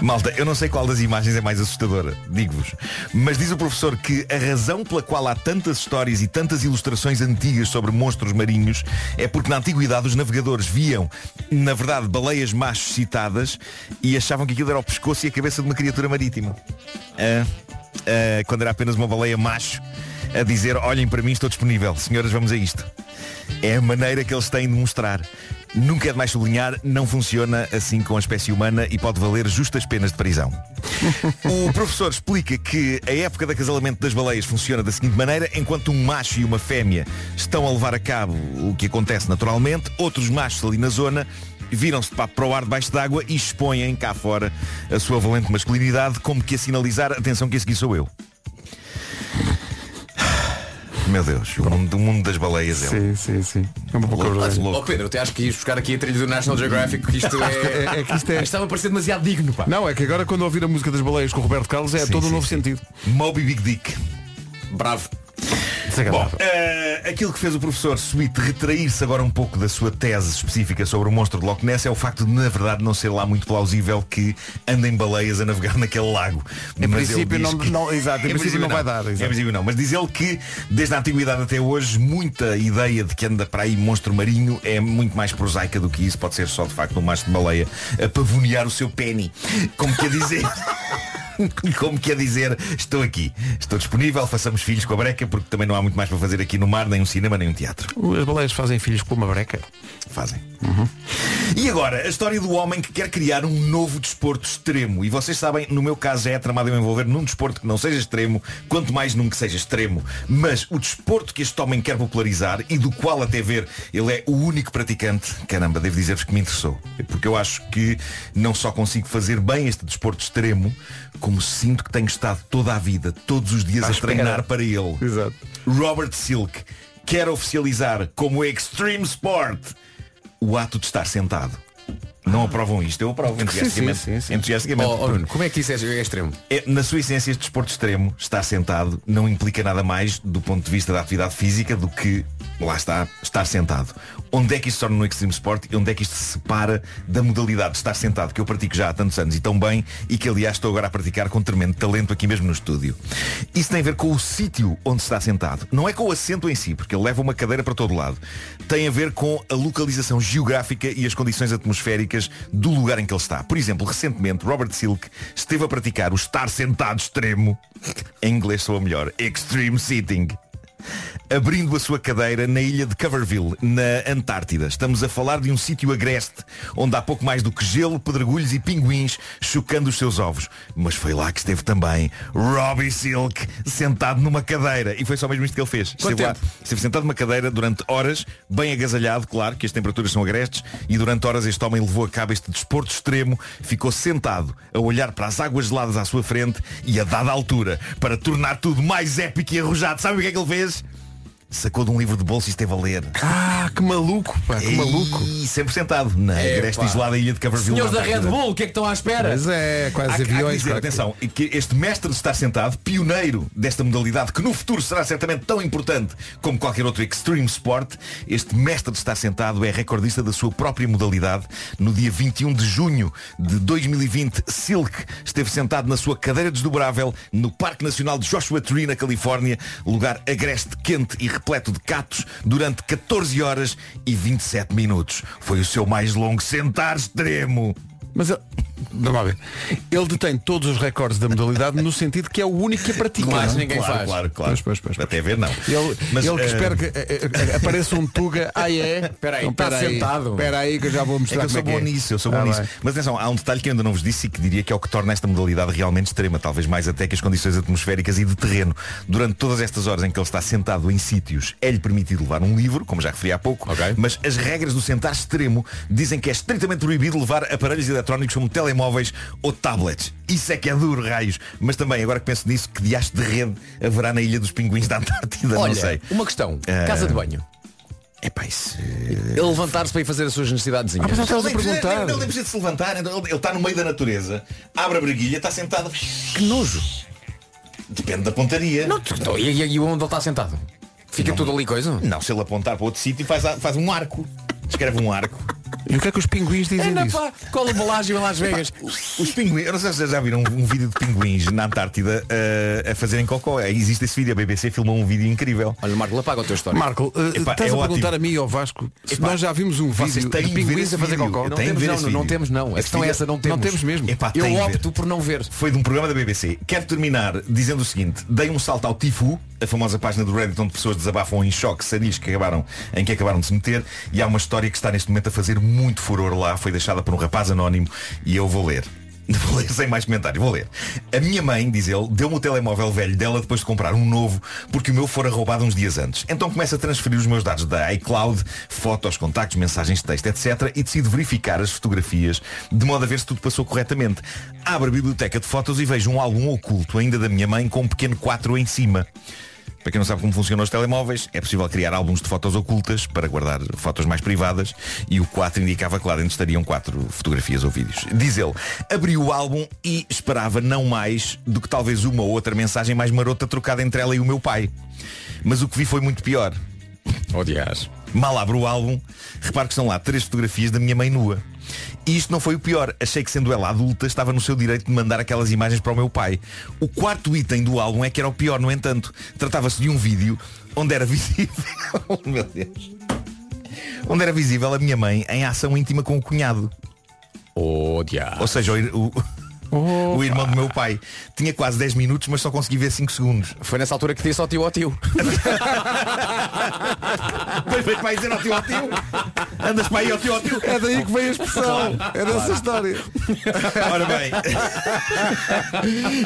Malta, eu não sei qual das imagens é mais assustadora, digo-vos. Mas diz o professor que a razão pela qual há tantas histórias e tantas ilustrações antigas sobre monstros marinhos é porque na antiguidade os navegadores viam, na verdade, baleias machos citadas e achavam que aquilo era o pescoço e a cabeça de uma criatura marítima. Ah, ah, quando era apenas uma baleia macho a dizer, olhem para mim, estou disponível. Senhoras, vamos a isto. É a maneira que eles têm de mostrar. Nunca é demais sublinhar, não funciona assim com a espécie humana e pode valer justas penas de prisão. O professor explica que a época de acasalamento das baleias funciona da seguinte maneira, enquanto um macho e uma fêmea estão a levar a cabo o que acontece naturalmente, outros machos ali na zona viram-se de papo para o ar debaixo d'água e expõem cá fora a sua valente masculinidade como que a sinalizar, atenção que esse aqui sou eu. Meu Deus, o mundo, o mundo das baleias é Sim, sim, sim. É uma boca louco, louco. Oh Pedro, até acho que ias buscar aqui a trilha do National Geographic, que isto é. É- é que isto é- Estava a parecer demasiado digno, pá. Não, é que agora quando ouvir a música das baleias com o Roberto Carlos é Sim, todo um sim, novo sim. sentido. Moby Big Dick. Bravo. Bom, Desagradável. eh, aquilo que fez o professor Sweet retrair-se agora um pouco da sua tese específica sobre o monstro de Loch Ness é o facto de, na verdade, não ser lá muito plausível que andem baleias a navegar naquele lago. Em Mas princípio não- que- não- exato, em princípio não vai dar, exato. Em princípio não, mas diz ele que desde a antiguidade até hoje muita ideia de que anda para aí monstro marinho é muito mais prosaica do que isso. Pode ser só de facto um macho de baleia a pavonear o seu penny. Como quer dizer... Como quer dizer, estou aqui, estou disponível, façamos filhos com a breca, porque também não há muito mais para fazer aqui no mar, nem um cinema, nem um teatro. As baleias fazem filhos com uma breca. Fazem. E agora, a história do homem que quer criar um novo desporto extremo. E vocês sabem, no meu caso é tramado eu envolver num desporto que não seja extremo, quanto mais num que seja extremo. Mas o desporto que este homem quer popularizar e do qual até ver ele é o único praticante, caramba, devo dizer-vos que me interessou. Porque eu acho que não só consigo fazer bem este desporto extremo, como sinto que tenho estado toda a vida, todos os dias a treinar para ele. Exato. Robert Silk quer oficializar como Extreme Sport o ato de estar sentado. Não aprovam isto, eu aprovo entusiasticamente. sim, sim, sim. entusiasticamente. Oh, oh, como é que isso é, é extremo? É, na sua essência, este desporto extremo, estar sentado, não implica nada mais do ponto de vista da atividade física do que, lá está, estar sentado. Onde é que isto se torna no extreme sport e onde é que isto se separa da modalidade de estar sentado que eu pratico já há tantos anos e tão bem e que aliás estou agora a praticar com tremendo talento aqui mesmo no estúdio. Isso tem a ver com o sítio onde se está sentado. Não é com o assento em si, porque ele leva uma cadeira para todo lado. Tem a ver com a localização geográfica e as condições atmosféricas do lugar em que ele está. Por exemplo, recentemente Robert Silk esteve a praticar o estar sentado extremo, em inglês sou a melhor, extreme sitting abrindo a sua cadeira na ilha de Coverville, na Antártida. Estamos a falar de um sítio agreste, onde há pouco mais do que gelo, pedregulhos e pinguins chocando os seus ovos. Mas foi lá que esteve também Robbie Silk, sentado numa cadeira. E foi só mesmo isto que ele fez. Esteve, lá, esteve sentado numa cadeira durante horas, bem agasalhado, claro, que as temperaturas são agrestes, e durante horas este homem levou a cabo este desporto extremo, ficou sentado a olhar para as águas geladas à sua frente e a dada altura, para tornar tudo mais épico e arrojado, sabe o que é que ele fez? is Sacou de um livro de bolso e esteve a ler. Ah, que maluco, pá, que maluco. E sempre sentado na É, agreste isolada ilha de Coverville. Senhores da Red. Bull, o que é que estão à espera? Mas é, quase Há, que- há que aviões. dizer, atenção, e que este mestre de estar sentado, pioneiro desta modalidade, que no futuro será certamente tão importante como qualquer outro extreme sport, este mestre de estar sentado é recordista da sua própria modalidade. No dia 21 de junho de 2020, Silk esteve sentado na sua cadeira desdobrável no Parque Nacional de Joshua Tree, na Califórnia, lugar agreste, quente e repleto de catos, durante 14 horas e 27 minutos. Foi o seu mais longo sentar extremo. Mas ele- vamos lá ver. Ele detém todos os recordes da modalidade no sentido que é o único que a pratica. Mais não é? ninguém claro, faz. claro, claro. Pois, pois, pois, pois. Até ver não. Ele, Mas, ele que eh, espera que eh, apareça um Tuga. Ah, é? Espera aí, Então, está sentado. Espera aí que eu já vou É que mostrar eu sou como é bom é. nisso, eu sou Ah, bom nisso. Mas atenção, há um detalhe que eu ainda não vos disse e que diria que é o que torna esta modalidade realmente extrema, talvez mais até que as condições atmosféricas e de terreno. Durante todas estas horas em que ele está sentado em sítios, é-lhe permitido levar um livro, como já referi há pouco, Ok. mas as regras do sentar extremo dizem que é estritamente proibido levar aparelhos eletrónicos como telemóveis ou tablets. Isso é que é duro, raios. Mas também, agora que penso nisso, que diacho de rede haverá na Ilha dos Pinguins da Antártida, Olha, não sei. uma questão. Eh, Casa de banho. É pá, isso... Ele levantar-se para ir fazer as suas necessidades. Ah, mas já estavas a Ele nem precisa- perguntar. Ele nem precisa de se levantar, então ele está no meio da natureza, abre a breguilha, está sentado. Que nojo. Depende da pontaria. Não, tu- então, e, e onde ele está sentado? Fica tudo ali coisa? Não, se ele apontar para outro sítio faz, faz um arco. Escreve um arco. E o que é que os pinguins dizem Anda disso? pá, cola Belágio em Las Vegas. Os pinguins, eu não sei se vocês já viram um, um vídeo de pinguins na Antártida eh, a fazerem cocó. Eh, Existe esse vídeo, a BBC filmou um vídeo incrível. Olha, Marco, apaga o teu história. Marco, eh, Epá, estás é a perguntar ótimo. a mim e ao Vasco se Epá, nós já vimos um vídeo de pinguins a fazer vídeo. cocó. não temos, não, não, não temos não. A questão é essa, não temos. Não temos mesmo. Epá, Eu opto por não ver. Foi de um programa da BBC. Quero terminar dizendo o seguinte. Dei um salto ao Tifu, a famosa página do Reddit onde pessoas desabafam em choque sarilhos que acabaram, em que acabaram de se meter. E há uma história que está neste momento a fazer muito furor lá. Foi deixada por um rapaz anónimo e eu vou ler. Vou ler sem mais comentário, vou ler. A minha mãe, diz ele, deu-me o telemóvel velho dela depois de comprar um novo, porque o meu fora roubado uns dias antes. Então começa a transferir os meus dados da iCloud, fotos, contactos, mensagens de texto, etc. E decido verificar as fotografias, de modo a ver se tudo passou corretamente. Abro a biblioteca de fotos e vejo um álbum oculto, ainda da minha mãe, com um pequeno 4 em cima. Para quem não sabe como funcionam os telemóveis, é possível criar álbuns de fotos ocultas para guardar fotos mais privadas e o 4 indicava que lá dentro estariam quatro fotografias ou vídeos. Diz ele, abri o álbum e esperava não mais do que talvez uma ou outra mensagem mais marota trocada entre ela e o meu pai. Mas o que vi foi muito pior. Odias. Mal abro o álbum, reparo que estão lá três fotografias da minha mãe nua. E isto não foi o pior. Achei que sendo ela adulta estava no seu direito de mandar aquelas imagens para o meu pai. O quarto item do álbum é que era o pior, no entanto. Tratava-se de um vídeo onde era visível. meu Deus. Onde era visível a minha mãe em ação íntima com o cunhado. Odias. Ou seja, o, o- o irmão do meu pai. Tinha quase 10 minutos, mas só consegui ver 5 segundos. Foi nessa altura que disse ao tio ao tio. Veio para aí dizer ao tio ao tio. Andas para aí ao tio ao tio. É daí que vem a expressão. É dessa história. Ora bem.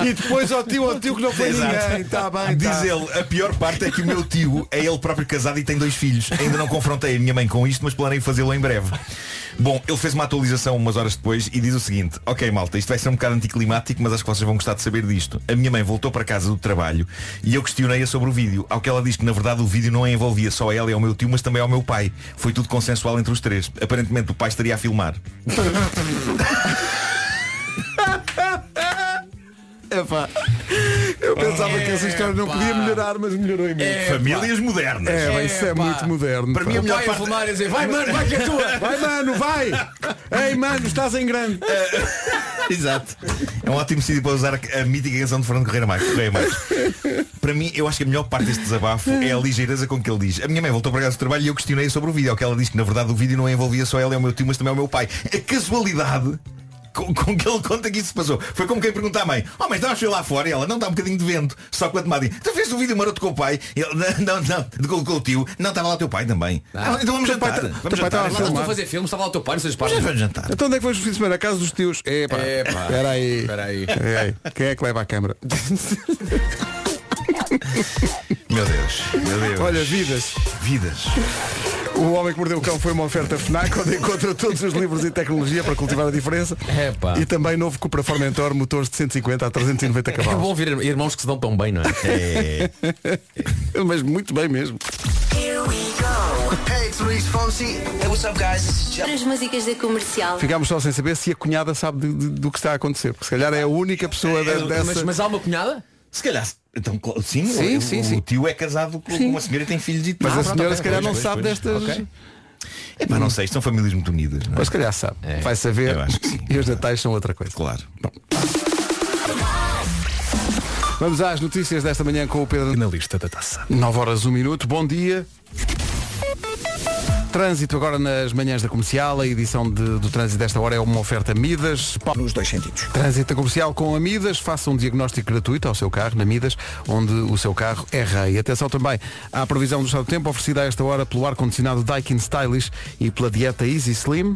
E depois ao tio, ao tio que não foi Exato. ninguém. Está bem, Diz tá. ele, a pior parte é que o meu tio é ele próprio casado e tem dois filhos. Ainda não confrontei a minha mãe com isto, mas planeio fazê-lo em breve. Bom, ele fez uma atualização umas horas depois e diz o seguinte, ok malta, isto vai ser um bocado anticlimático, mas acho que vocês vão gostar de saber disto. A minha mãe voltou para casa do trabalho e eu questionei-a sobre o vídeo. Ao que ela diz que na verdade o vídeo não envolvia só ela e ao meu tio, mas também ao meu pai. Foi tudo consensual entre os três. Aparentemente o pai estaria a filmar. Epá, eu pensava que essa história não podia melhorar, mas melhorou imenso. É, Famílias modernas. É, bem, isso é muito moderno. Para pá. mim a O melhor pai a parte... filmar e dizer, vai mano, vai que é tua. Vai, mano, vai! Ei, mano, estás em grande. Exato. É um ótimo sítio para usar a, a mítica canção de Fernando Correia Marques. Correia Marques. Para mim, eu acho que a melhor parte deste desabafo é a ligeireza com que ele diz. A minha mãe voltou para casa do trabalho e eu questionei sobre o vídeo. Ao que ela disse que na verdade o vídeo não envolvia só ela e o meu tio, mas também o meu pai. A casualidade com, com que ele conta que isso se passou. Foi como quem pergunta à mãe, oh mas estavas lá fora e ela, não está um bocadinho de vento. Só com a tomada. Tu fez um vídeo maroto com o pai? Ele, não, não, não, com, com o tio. Não, estava lá o teu pai também. Ah, então vamos pai jantar. tá- Vamos pai jantar. estava a a fazer filme, estava lá o teu pai, não sei se Vamos vamos jantar. Então onde é que foi o fim de semana? A casa dos tios? Epá, Epá. espera aí. Espera aí. Espera aí. Quem é que leva a câmara? Meu Deus, meu Deus. Olha, vidas. vidas. O Homem que Mordeu o Cão foi uma oferta FNAC onde encontra todos os livros e tecnologia para cultivar a diferença. Epá. E também novo Cupra Formentor, motores de 150 a 390 É cavalos. bom ver irmãos que se dão tão bem, não é? É, Mas muito bem mesmo. Hey. As músicas da comercial. Ficámos só sem saber se a cunhada sabe de- de- do que está a acontecer. Porque se calhar é a única pessoa de- dessa. Mas, mas há uma cunhada? Se calhar, então, sim, Sim, o, sim, o sim. tio é casado com Sim. uma senhora e tem filhos e Mas Ah, a pronto, senhora ok, se calhar não pois, sabe pois. destas. Ok. Epá, não sei, são famílias muito unidas. não é? Mas se calhar sabe. Vai saber. Eu acho que sim. E os natais são outra coisa. Claro. Vamos às notícias desta manhã com o Pedro. Na lista da taça. 9 horas 1 minuto. Bom dia. Trânsito agora nas manhãs da comercial. A edição de- do trânsito desta hora é uma oferta Midas. Nos dois sentidos. Trânsito comercial com a Midas. Faça um diagnóstico gratuito ao seu carro na Midas, onde o seu carro é rei. Atenção também à previsão do estado do tempo, oferecida a esta hora pelo ar-condicionado Daikin Stylish e pela dieta Easy Slim.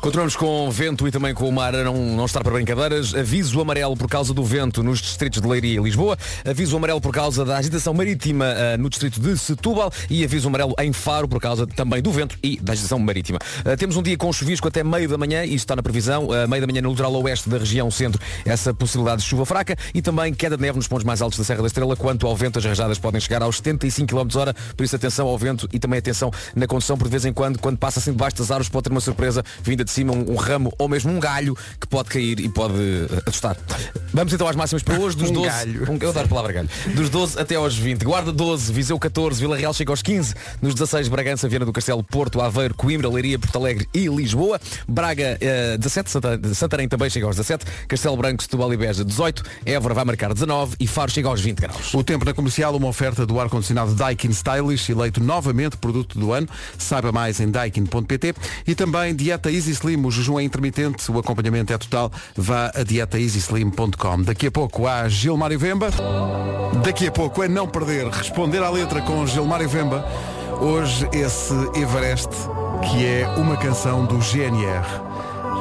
Continuamos com vento e também com o mar a não, não estar para brincadeiras. Aviso amarelo por causa do vento nos distritos de Leiria e Lisboa. Aviso amarelo por causa da agitação marítima ah, no distrito de Setúbal. E aviso amarelo em Faro por causa também do vento e da agitação marítima. Ah, temos um dia com chuvisco até meio da manhã. Isto está na previsão. Ah, meio da manhã no litoral oeste da região centro. Essa possibilidade de chuva fraca. E também queda de neve nos pontos mais altos da Serra da Estrela. Quanto ao vento, as rajadas podem chegar aos 75 km hora. Por isso atenção ao vento e também atenção na condução. Por de vez em quando, quando passa assim debaixo das árvores, pode ter uma surpresa vinda de cima, um, um ramo ou mesmo um galho que pode cair e pode eh, assustar. Vamos então às máximas para hoje. Dos Um 12, galho. um- eu dar a palavra galho. Dos 12 até aos 20. Guarda 12, Viseu 14, Vila Real chega aos 15. Nos 16, Bragança, Viana do Castelo, Porto, Aveiro, Coimbra, Leiria, Porto Alegre e Lisboa. Braga eh, 17, Santa- Santarém também chega aos 17. Castelo Branco, Setúbal e Beja 18. Évora vai marcar 19 e Faro chega aos 20 graus. O tempo na comercial, uma oferta do ar-condicionado Daikin Stylish, eleito novamente produto do ano. Saiba mais em daikin.pt. E também Dieta Easy Slim, o jejum é intermitente, o acompanhamento é total. Vá a dietaeasyslim.com. Daqui a pouco há Gilmário Vemba. Daqui a pouco é não perder, responder à letra com Gilmário Vemba. Hoje esse Everest, que é uma canção do GNR.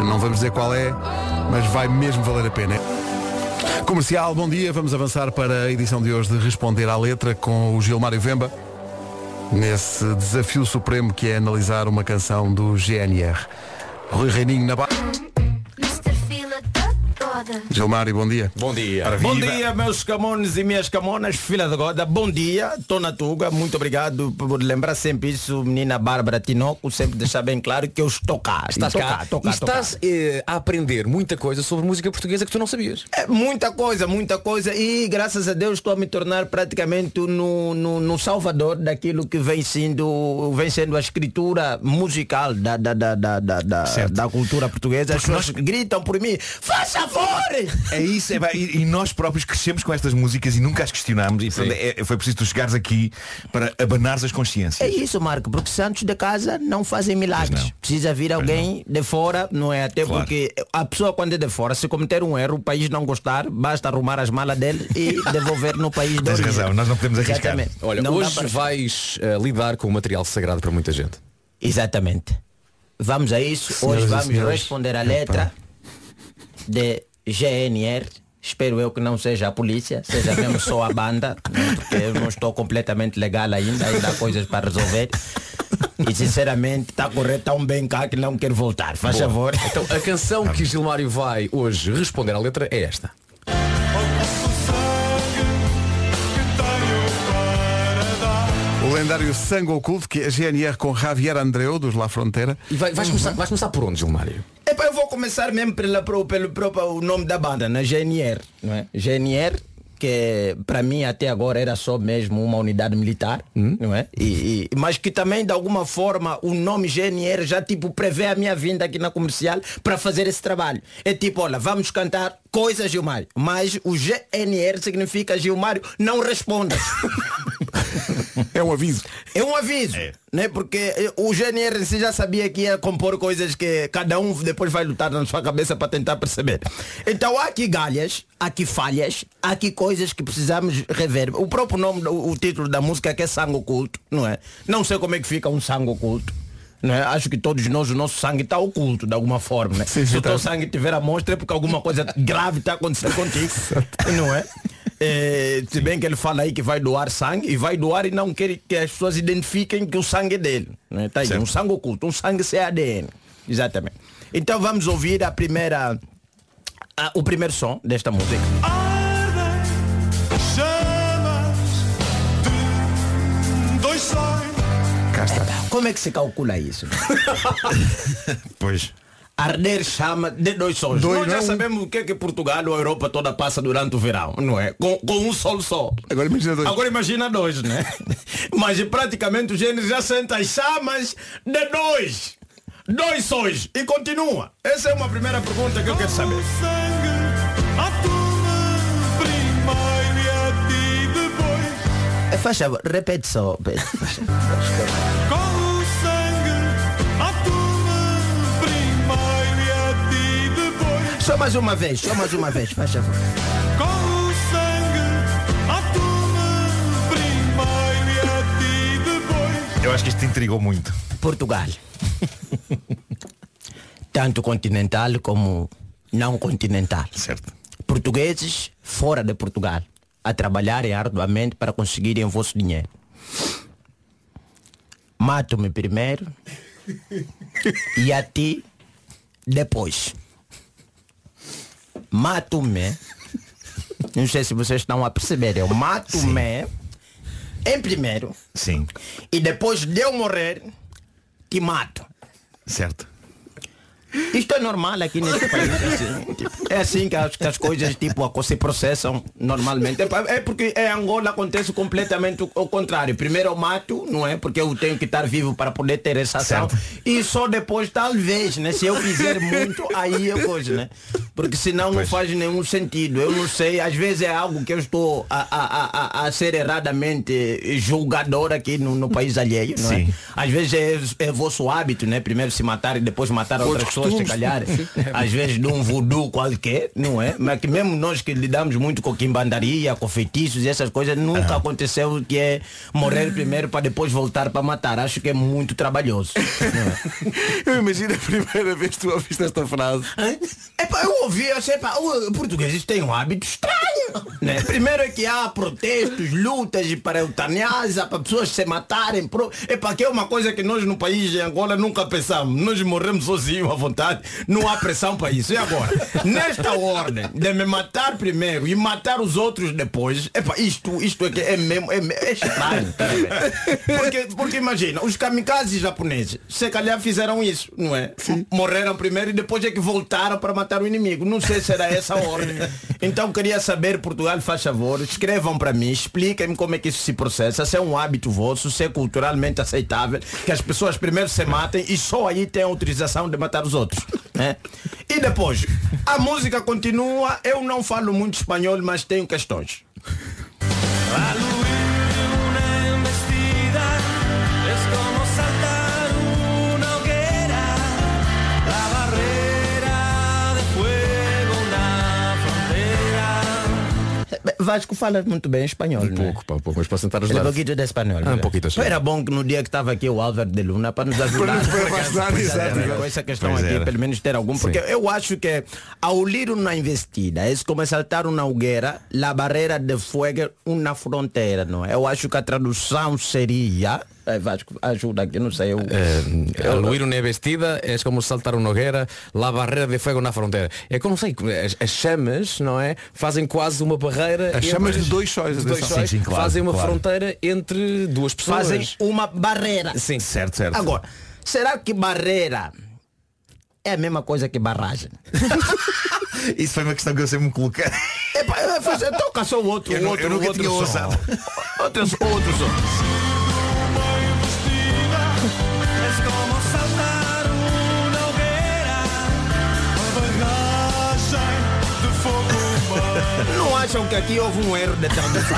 Não vamos dizer qual é, mas vai mesmo valer a pena. Comercial, bom dia. Vamos avançar para a edição de hoje de Responder à Letra com o Gilmário Vemba. Nesse desafio supremo que é analisar uma canção do GNR. Rui Reininho na barra. Gilmário, bom dia. Bom dia. Bom dia, meus camones e minhas camonas, filha de goda. Bom dia, tô na Tuga. Muito obrigado por lembrar sempre isso, menina Bárbara Tinoco. Sempre deixar bem claro que eu estou cá. Estás estou cá, estou e estás eh, a aprender muita coisa sobre música portuguesa que tu não sabias. É muita coisa, muita coisa. E graças a Deus estou a me tornar praticamente no, no, no salvador daquilo que vem sendo, vem sendo a escritura musical da, da, da, da, da, da, da cultura portuguesa. As pessoas gritam por mim, faz favor! É isso, é, e, e nós próprios crescemos com estas músicas e nunca as questionámos e portanto, é- foi preciso tu chegares aqui para abanares as consciências. É isso, Marco, porque santos de casa não fazem milagres. Precisa vir alguém de fora, não é? Até Claro. porque a pessoa quando é de fora, se cometer um erro, o país não gostar, basta arrumar as malas dele e devolver no país de Tens razão, nós não podemos arriscar. Exatamente. Olha, Não hoje para- vais eh, lidar com um material sagrado para muita gente. Exatamente. Vamos a isso. Senhoras Hoje vamos senhores. responder a letra de GNR. Espero eu que não seja a polícia, seja mesmo só a banda, né? porque eu não estou completamente legal ainda, ainda há coisas para resolver. E sinceramente está a correr tão bem cá que não quero voltar. Faz Boa. favor. Então a canção que Gilmário vai hoje responder à letra é esta. O lendário Sangue Oculto, que é a GNR com Javier Andreu, dos La Fronteira. E vai- vais, começar, vais começar por onde, Gilmário? Epá, eu vou começar mesmo pela, pro- pelo próprio nome da banda, né? GNR. Não é? GNR, que para mim até agora era só mesmo uma unidade militar, não é? E, e- mas que também de alguma forma o nome GNR já tipo prevê a minha vinda aqui na comercial para fazer esse trabalho. É tipo, olha, vamos cantar coisas Gilmário, mas o GNR significa Gilmário não responda. É um aviso. É um aviso, né? Porque o GNR em si já sabia que ia compor coisas que cada um depois vai lutar na sua cabeça para tentar perceber. Então há aqui galhas, há aqui falhas, há aqui coisas que precisamos rever. O próprio nome, o, título da música que é sangue oculto, não é? Não sei como é que fica um sangue oculto. É? Acho que todos nós, o nosso sangue está oculto de alguma forma. Né? Sim, Se o teu tá. sangue estiver à mostra é porque alguma coisa grave está acontecendo contigo. não é? É, se bem que ele fala aí que vai doar sangue e vai doar e não quer que as pessoas identifiquem que o sangue é dele. Né? Tá aí, Certo. um sangue oculto, um sangue sem ADN. Exatamente. Então vamos ouvir a primeira, a- o primeiro som desta música. Como é que se calcula isso? Pois. Arder chama de dois sons. Dois, Nós já não? sabemos o que é que Portugal ou a Europa toda passa durante o verão, não é? Com, com um sol só. Agora imagina dois. Agora imagina dois, né? Mas praticamente o gênero já senta as chamas de dois. Dois sons. E continua. Essa é uma primeira pergunta que eu quero saber. É, faz favor, repete só. Pedro. Só mais uma vez, só mais uma vez, faz favor. Com o sangue, atume primeiro e a ti depois. Eu acho que isto te intrigou muito. Portugal. Tanto continental como não continental. Certo. Portugueses fora de Portugal a trabalharem arduamente para conseguirem o vosso dinheiro. Mato-me primeiro e a ti depois. Mato-me. Não sei se vocês estão a perceber. Eu mato-me em primeiro. Sim. E depois de eu morrer, te mato. Certo. Isto é normal aqui neste país. assim, tipo, é assim que as, que as coisas tipo, se processam normalmente. É É porque em Angola acontece completamente o, contrário. Primeiro eu mato, não é? Porque eu tenho que estar vivo para poder ter essa ação. E só depois, talvez, né? Se eu fizer muito, aí é coisa, né? Porque senão não faz nenhum sentido. Eu não sei, às vezes é algo que eu estou a, a, a, a- ser erradamente julgador aqui no, no país alheio, não é? Sim. Às vezes é, é vosso hábito, né? Primeiro se matar e depois matar outras pessoas, se calhar. Às vezes de um voodoo qualquer, não é? Mas que mesmo nós que lidamos muito com quimbandaria, com feitiços e essas coisas, nunca aconteceu que é morrer primeiro para depois voltar para matar. Acho que é muito trabalhoso. Eu imagino a primeira vez que tu ouviste esta frase. Epá, eu ouvi, eu sei, pá, portugueses têm um hábito estranho. Né? Primeiro é que há protestos, lutas para eutanásia, para pessoas se matarem. Pro... Epá, que é uma coisa que nós no país de Angola nunca pensamos. Nós morremos sozinhos à vontade, não há pressão para isso. E agora, nesta ordem de me matar primeiro e matar os outros depois, epá, isto, isto é, que é mesmo, é, é estranho. tá porque, porque imagina, os kamikazes japoneses, se calhar fizeram isso, não é? Morreram primeiro e depois é que voltaram para matar o inimigo. Não sei se era essa a ordem. Então queria saber, Portugal, faz favor, escrevam para mim, expliquem-me como é que isso se processa, se é um hábito vosso, se é culturalmente aceitável, que as pessoas primeiro se matem e só aí têm autorização de matar os outros. Né? E depois, a música continua, eu não falo muito espanhol, mas tenho questões. Vasco fala muito bem espanhol, Um não é? pouco, pá, um pouco, mas para tentar Ele ajudar. é pouquinho de espanhol. Ah, um né? pouquinho, sim. Era bom que no dia que estava aqui o Álvaro de Luna para nos ajudar. Para- acaso, ajudar, né? Com essa questão Pois aqui, era. pelo menos ter algum. Porque eu acho que ao ir uma investida, é como saltar uma hogueira, la barreira de fogo, uma fronteira, não é? Eu acho que a tradução seria. É, Vasco, ajuda aqui, não sei. Eu, Eh, al huir una vestida es como saltar uma hogueira, la barreira de fogo na fronteira. É como não sei, as, as chamas, não é? Fazem quase uma barreira. As entre- chamas de dois sóis, de dois sóis, Sim, sim, claro, fazem uma claro. fronteira entre duas pessoas. fazem uma barreira. Sim. Certo, certo. Agora, será que barreira é a mesma coisa que barragem? Isso foi uma questão que eu sempre me coloquei. Eu fazer, toca só o outro, Eu o outro, eu nunca o outro tinha som. Outro, outro som. Acham que aqui houve um erro de tradução?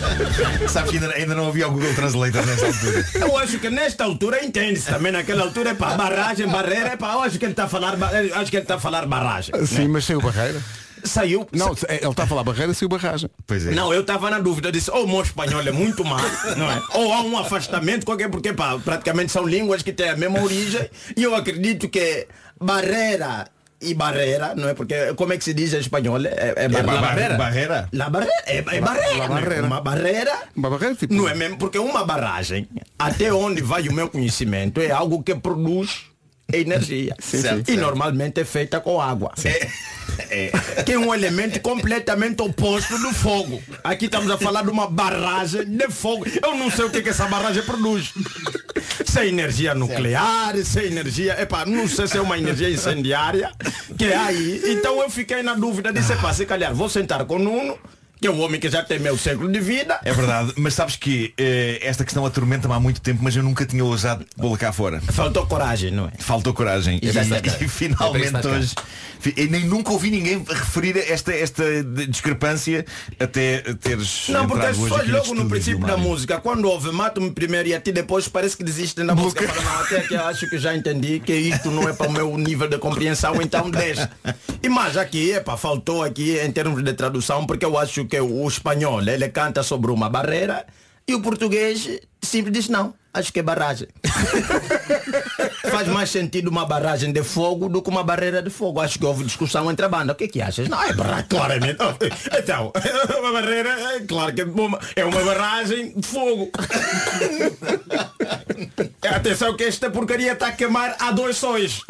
Sabes que ainda, ainda não havia o Google Translator nessa altura. Eu acho que nesta altura entende-se também naquela altura é para barragem, barreira, é para eu acho que ele está a falar, acho que ele está a falar barragem. Sim, mas saiu barreira. Saiu. Não, ele está a falar barreira, saiu barragem. Pois é. Não, eu estava na dúvida, eu disse, ou o meu espanhol é muito mal, não é? Ou há um afastamento, qualquer, porque pá, praticamente são línguas que têm a mesma origem, e eu acredito que barreira e barreira, não é? Porque como é que se diz em espanhol? É, é, bar- ba- la barreira? Barreira? La barreira, é, é barreira, la é? barreira. Uma barreira Uma barreira, tipo. não é mesmo? Porque uma barragem, até onde vai o meu conhecimento, é algo que produz energia. Sim, Certo, sim. E normalmente é feita com água. É. Que é um elemento completamente oposto do fogo. Aqui estamos a falar de uma barragem de fogo. Eu não sei o que, que essa barragem produz. Se é energia nuclear, se é energia. Epá, não sei se é uma energia incendiária que é aí. Então eu fiquei na dúvida, disse, se calhar vou sentar com o Nuno Que é um homem que já tem meio século de vida. É verdade, mas sabes que eh, esta questão atormenta-me há muito tempo, mas eu nunca tinha ousado pô-la cá fora. Faltou coragem, não é? Faltou coragem. E, e É para finalmente que hoje. fi- Eu nem nunca ouvi ninguém referir a esta, esta de- discrepância até teres. Não, porque entrado hoje aqui logo no estúdio, princípio da música, quando ouve mata-me primeiro e a ti depois parece que desistem da música. Fala, não, até que eu acho que já entendi que isto não é para o meu nível de compreensão, então deixa. E mais aqui, epa, faltou aqui em termos de tradução, porque eu acho que o espanhol, ele canta sobre uma barreira e o português sempre diz não, acho que é barragem. Faz mais sentido uma barragem de fogo do que uma barreira de fogo. Acho que houve discussão entre a banda. O que é que achas? Não, é barragem, claramente. Então, uma barreira, é claro que é uma- é uma barragem de fogo. Atenção que esta porcaria está a queimar a dois sóis.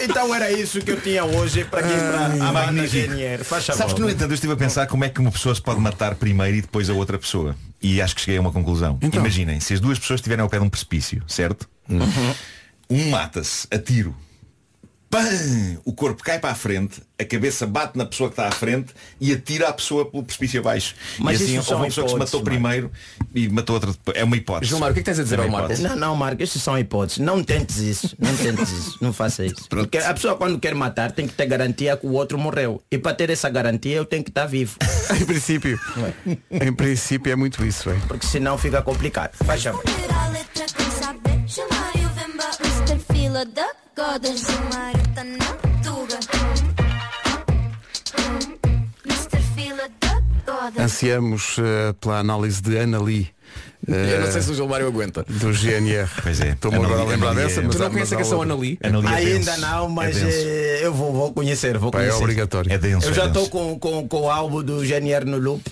Então era isso que eu tinha hoje para aqui para a banda Magnífico. GNR. Faz Sabes que no entanto eu estive a pensar como é que uma pessoa se pode matar primeiro e depois a outra pessoa. E acho que cheguei a uma conclusão. Então. Imaginem, se as duas pessoas estiverem ao pé de um precipício, certo? Um mata-se a tiro. Pam! O corpo cai para a frente, a cabeça bate na pessoa que está à frente e atira a pessoa pelo precipício abaixo. Mas e assim isso houve uma pessoa que se matou primeiro e matou outra depois. É uma hipótese. Gilmar, o que é que tens a dizer É ao Marco? Não, não, Marco, estes são hipóteses. Não tentes isso. Não tentes isso. Não faça isso. Porque a pessoa quando quer matar tem que ter garantia que o outro morreu. E para ter essa garantia eu tenho que estar vivo. Em princípio. Em princípio é muito isso, hein? Porque senão fica complicado. Faz favor. Tá na tuga Ansiamos eh, pela análise de Ana Lee. Eh, Eu não sei se o Gilmário aguenta. Do GNR. Pois é. Estou-me agora a lembrar dessa, é- mas Tu não conheces a mas canção outra. Ana Lee? Ana Lee é Ainda não, mas é denso. eh, eu vou, vou conhecer, vou é conhecer. obrigatório. É denso. Eu é já estou com, com, com o álbum do GNR no loop.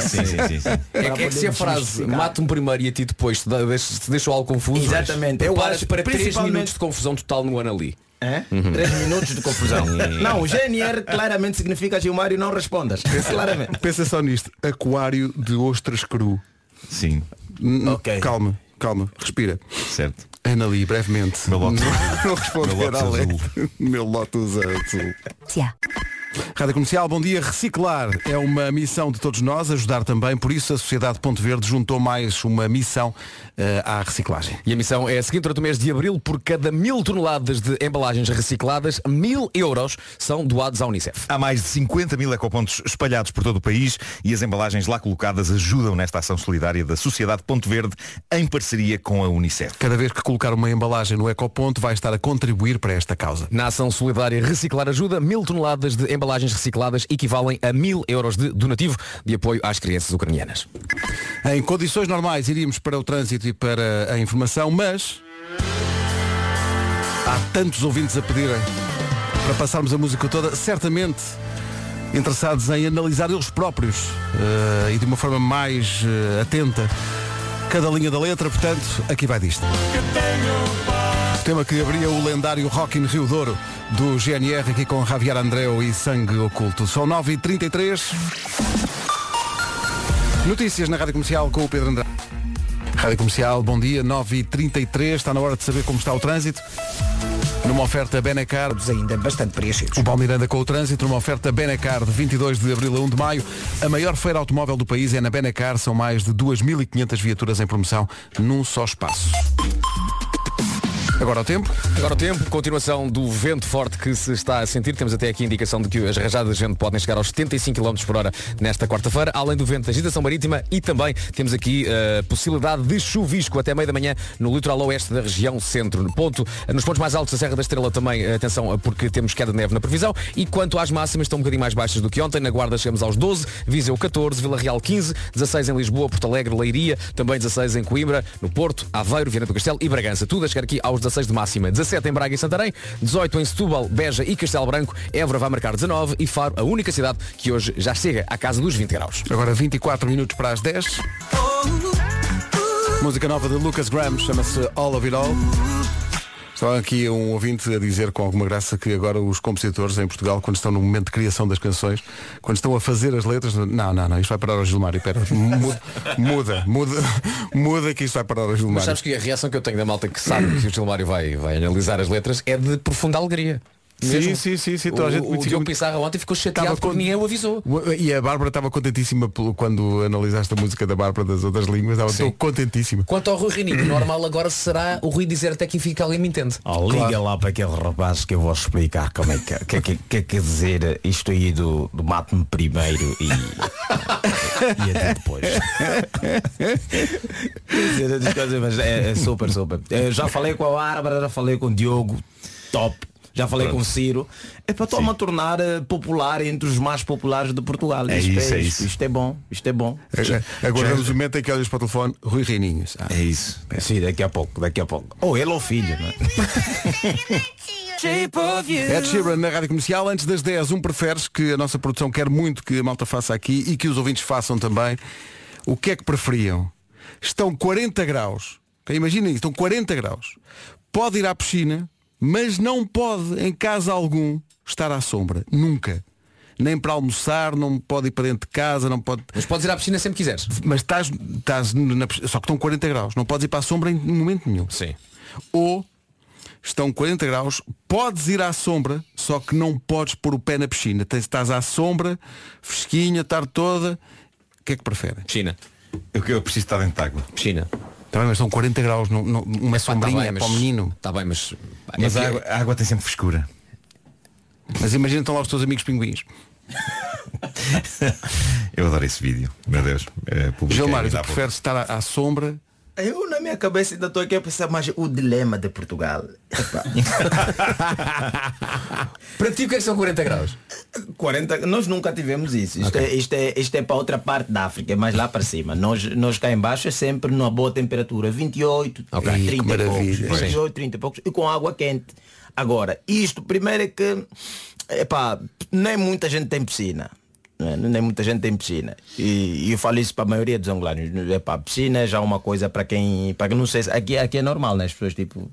Sim, sim, sim, sim. É, que- é que se a frase mata-me primeiro e a ti depois te, deixa, te deixa algo confuso. Exatamente. Eu Paras acho, para 3 principalmente- minutos de confusão total no Ana Lee. É? Três minutos de confusão. Não, o GNR claramente significa Gilmário não respondas. Claramente. Pensa só nisto. Aquário de ostras cru. Sim, N- Ok. Calma, calma. Respira. certo. Ana Lee, brevemente. Meu Lotus. Não responder Meu Lotus à azul. Meu Lotus azul. Tchau. Rádio Comercial, bom dia. Reciclar é uma missão de todos nós, ajudar também, por isso a Sociedade Ponto Verde juntou mais uma missão eh, à reciclagem. E a missão é a seguinte, durante o mês de Abril, por cada mil toneladas de embalagens recicladas, mil euros são doados à Unicef. Há mais de 50 mil ecopontos espalhados por todo o país e as embalagens lá colocadas ajudam nesta ação solidária da Sociedade Ponto Verde em parceria com a Unicef. Cada vez que colocar uma embalagem no ecoponto vai estar a contribuir para esta causa. Na ação solidária Reciclar Ajuda, mil toneladas de embalagens recicladas equivalem a mil euros de donativo de apoio às crianças ucranianas. Em condições normais iríamos para o trânsito e para a informação, mas há tantos ouvintes a pedirem para passarmos a música toda, certamente interessados em analisar eles próprios eh, e de uma forma mais eh, atenta cada linha da letra, portanto, aqui vai disto. O tema que abria o lendário Rock in Rio Douro do GNR aqui com Javier Andreu e Sangue Oculto. São 9h33. Notícias na Rádio Comercial com o Pedro Andrade. Rádio Comercial, bom dia, 9h33. Está na hora de saber como está o trânsito. Numa oferta Benacar. Ainda bastante preenchidos. O Paulo Miranda com o trânsito, numa oferta Benacar de 22 de abril a 1 de maio. A maior feira automóvel do país é na Benacar. São mais de 2.500 viaturas em promoção num só espaço. Agora o tempo. Agora o tempo, continuação do vento forte que se está a sentir. Temos até aqui indicação de que as rajadas de vento podem chegar aos 75 km por hora nesta quarta-feira, além do vento da agitação marítima e também temos aqui a possibilidade de chuvisco até meio da manhã no litoral oeste da região centro. No ponto, nos pontos mais altos da Serra da Estrela também, eh, atenção, porque temos queda de neve na previsão. E quanto às máximas, estão um bocadinho mais baixas do que ontem. Na Guarda chegamos aos 12, Viseu 14, Vila Real 15, 16 em Lisboa, Porto Alegre, Leiria, também 16 em Coimbra, no Porto, Aveiro, Viana do Castelo e Bragança. Tudo a chegar aqui aos 16 de máxima. 17 em Braga e Santarém, 18 em Setúbal, Beja e Castelo Branco, Évora vai marcar 19 e Faro, a única cidade que hoje já chega à casa dos 20 graus. Agora 24 minutos para as 10. Música nova de Lucas Graham, chama-se All of It All. Estava aqui um ouvinte a dizer com alguma graça que agora os compositores em Portugal, quando estão no momento de criação das canções, quando estão a fazer as letras, não, não, não, isto vai parar ao Gilmário, espera, muda, muda, muda, muda que isto vai parar Mas Gilmário. sabes que a reação que eu tenho da malta que sabe que o Gilmário vai, vai analisar as letras é de profunda alegria. Sim, Mesmo. sim, sim, sim, toda a O- gente o, muito- Diogo Pissarra ontem ficou chateado Estava porque com- ninguém o avisou. E a Bárbara estava contentíssima pelo- quando analisaste a música da Bárbara das outras línguas. Estou contentíssima. Quanto ao Rui Reininho, normal agora será o Rui dizer até que enfim que alguém me entende. Oh, liga lá para aquele rapaz que eu vou explicar como é que que, que, que quer dizer isto aí do, do mate-me primeiro e, e até depois. Quer dizer, das coisas, mas é, é super, super. Eu já falei com a Bárbara, já falei com o Diogo, top. Já falei com o Ciro. É para toma tornar eh, popular entre os mais populares de Portugal. É Isto isso, é isso. isto é bom, isto é bom. Aguardamos o momento em que olhas para o telefone, Rui Reininhos. Ah, É isso. Sim, daqui a pouco, daqui a pouco. Ou ele ou o filho, não é? Ed Sheeran na Rádio Comercial, antes das 10, um preferes que a nossa produção quer muito que a malta faça aqui e que os ouvintes façam também. O que é que preferiam? Estão 40 graus. Imaginem isso, estão 40 graus. Pode ir à piscina, mas não pode, em casa algum, estar à sombra. Nunca. Nem para almoçar, não pode ir para dentro de casa, não pode. Mas podes ir à piscina sempre quiseres. Mas estás, estás na piscina, só que estão 40 graus. Não podes ir para a sombra em momento nenhum. Sim. Ou estão 40 graus, podes ir à sombra, só que não podes pôr o pé na piscina. Tens- Estás à sombra, fresquinha, tarde toda. O que é que preferem? Piscina. Eu, eu preciso estar dentro de água. Piscina. Tá bem, mas são 40 graus, não, não- uma sombrinha para o menino. Está bem, mas. Mas é a água, a água tem sempre frescura. Mas imagina estão lá os teus amigos pinguins. Eu adoro esse vídeo. Meu Deus. É, ainda tu preferes estar à, à sombra? Eu na minha cabeça ainda estou aqui a pensar mais o dilema de Portugal. Para ti o que é que são 40 graus? 40, nós nunca tivemos isso. Isto, é, isto, é, isto é para outra parte da África, é mais lá para cima. Nós, nós cá em baixo é sempre numa boa temperatura, 28, Ok. 30 Que e poucos, maravilha. 28, 30 e poucos, e com água quente. Agora, isto primeiro é que epá, nem muita gente tem piscina. Não é? Nem muita gente tem piscina. E, e eu falo isso para a maioria dos angolanos. Epá, piscina é já uma coisa para quem. Para quem não sei. se- Aqui, aqui é normal, né? As pessoas tipo.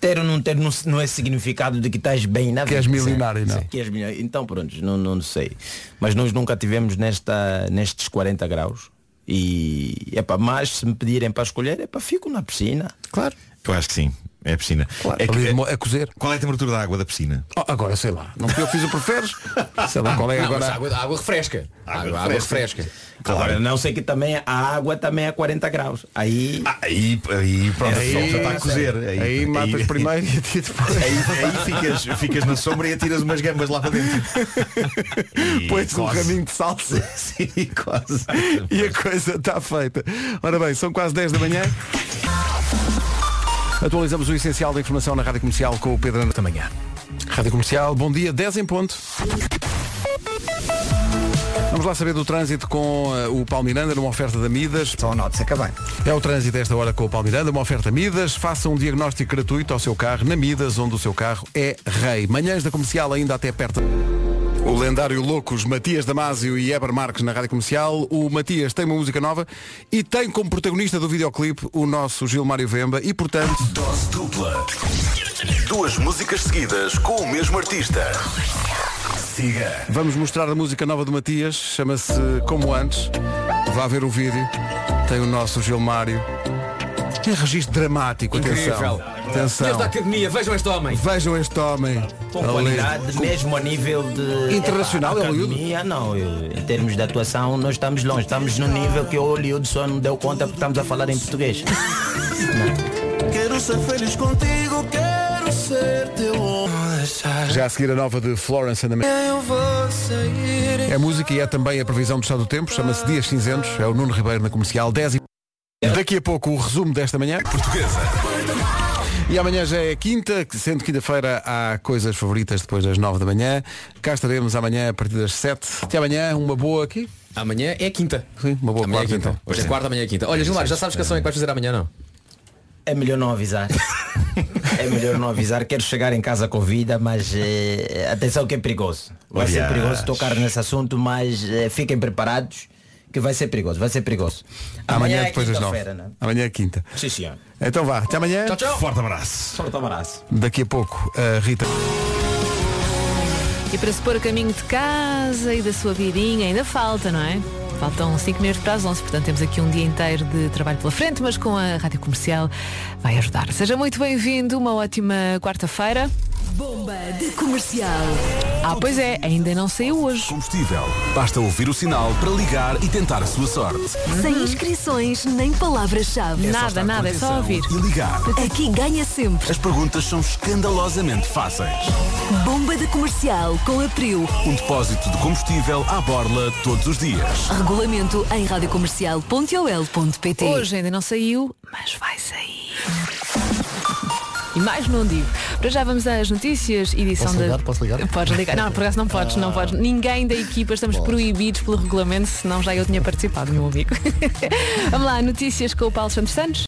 Ter ou não ter não, não é significado de que estás bem na Que és vida. milionário, não? Que és milionário. Então pronto, não, não sei. Mas nós nunca tivemos nesta, nestes 40 graus. E é para mais se me pedirem para escolher, é para fico na piscina. Claro. Eu acho que sim. É a piscina. Claro, é que- ali a cozer. qual é a temperatura da água da piscina? Oh, agora sei lá. Não eu que fiz o preferes? Sei lá qual é Não, agora. mas água, água refresca. Água, água refresca. Agora não sei que também a água também é 40 graus. Aí. Ah, aí, aí pronto, Aí- já está a cozer. Aí, matas primeiro e a depois. Aí, aí ficas, ficas na sombra e atiras umas gambas lá para dentro. Pões um quase. raminho de salsa. Sim, quase. E a coisa está feita. Ora bem, são quase 10 da manhã. Atualizamos o essencial da informação na Rádio Comercial com o Pedro da manhã. Rádio Comercial, bom dia, 10 em ponto. Vamos lá saber do trânsito com eh, o Paulo Miranda numa oferta da Midas. Só note-se acabar. É o trânsito esta hora com o Paulo Miranda, uma oferta Midas. Faça um diagnóstico gratuito ao seu carro na Midas, onde o seu carro é rei. Manhãs da Comercial ainda até perto. O lendário Loucos Matias Damasio e Eber Marques na Rádio Comercial. O Matias tem uma música nova e tem como protagonista do videoclipe o nosso Gilmário Vemba e, portanto, Dose dupla. Duas músicas seguidas com o mesmo artista. Siga. vamos mostrar a música nova do Matias. Chama-se Como Antes. Vá ver o vídeo. Tem o nosso Gilmário. Em registro dramático, Incrível. atenção. Senhores da Atenção. academia, vejam este homem. Vejam este homem. Com Ali. qualidade, mesmo a nível de Internacional, epá, é Hollywood? academia, não, eu- em termos de atuação nós estamos longe, estamos no nível que o Hollywood só não deu conta porque estamos a falar em português. Quero ser feliz contigo, quero ser teu homem. Já a seguir a nova de Florence and the. É música e é também a previsão do estado do tempo. Chama-se Dias Cinzentos. É o Nuno Ribeiro na comercial 10 e... Daqui a pouco o resumo desta manhã. Portuguesa. E amanhã já é quinta, sendo quinta-feira há coisas favoritas depois das 9 da manhã. Cá estaremos amanhã a partir das 7. Até amanhã, uma boa aqui. Amanhã é quinta. Sim, uma boa Amanhã é quarta quinta. então. Hoje é quarta, amanhã é quinta. Olha, Gilmar, já sabes que ação é que vais fazer amanhã, não? É melhor não avisar. é melhor não avisar. Quero chegar em casa com vida, mas eh, atenção que é perigoso. Vai ser perigoso tocar nesse assunto, mas eh, fiquem preparados que vai ser perigoso, vai ser perigoso. Amanhã, é depois das 9. quinta-feira, né? Amanhã é quinta. Sim, senhor. Então vá, até amanhã. Tchau, tchau. Forte abraço. Forte abraço. Daqui a pouco, a Rita. E para se pôr a caminho de casa e da sua vidinha ainda falta, não é? Faltam 5 minutos para as 11, portanto temos aqui um dia inteiro de trabalho pela frente, mas com a Rádio Comercial vai ajudar. Seja muito bem-vindo, uma ótima quarta-feira. Bomba de comercial. Ah, pois é, ainda não saiu hoje. Combustível. Basta ouvir o sinal para ligar e tentar a sua sorte. Sem inscrições nem palavras-chave. É só estar com atenção E ligar. Aqui ganha sempre. As perguntas são escandalosamente fáceis. Bomba de comercial com a Priu. Um depósito de combustível à borla todos os dias. Regulamento em radiocomercial.ol.pt Hoje ainda não saiu, mas vai sair. E mais não digo. Para já vamos às notícias, edição Posso ligar? da. Posso ligar? Podes ligar. Não, por acaso não podes, não podes. Ninguém da equipa estamos proibidos pelo regulamento, senão já eu tinha participado, meu amigo. vamos lá, notícias com o Paulo Santos Santos.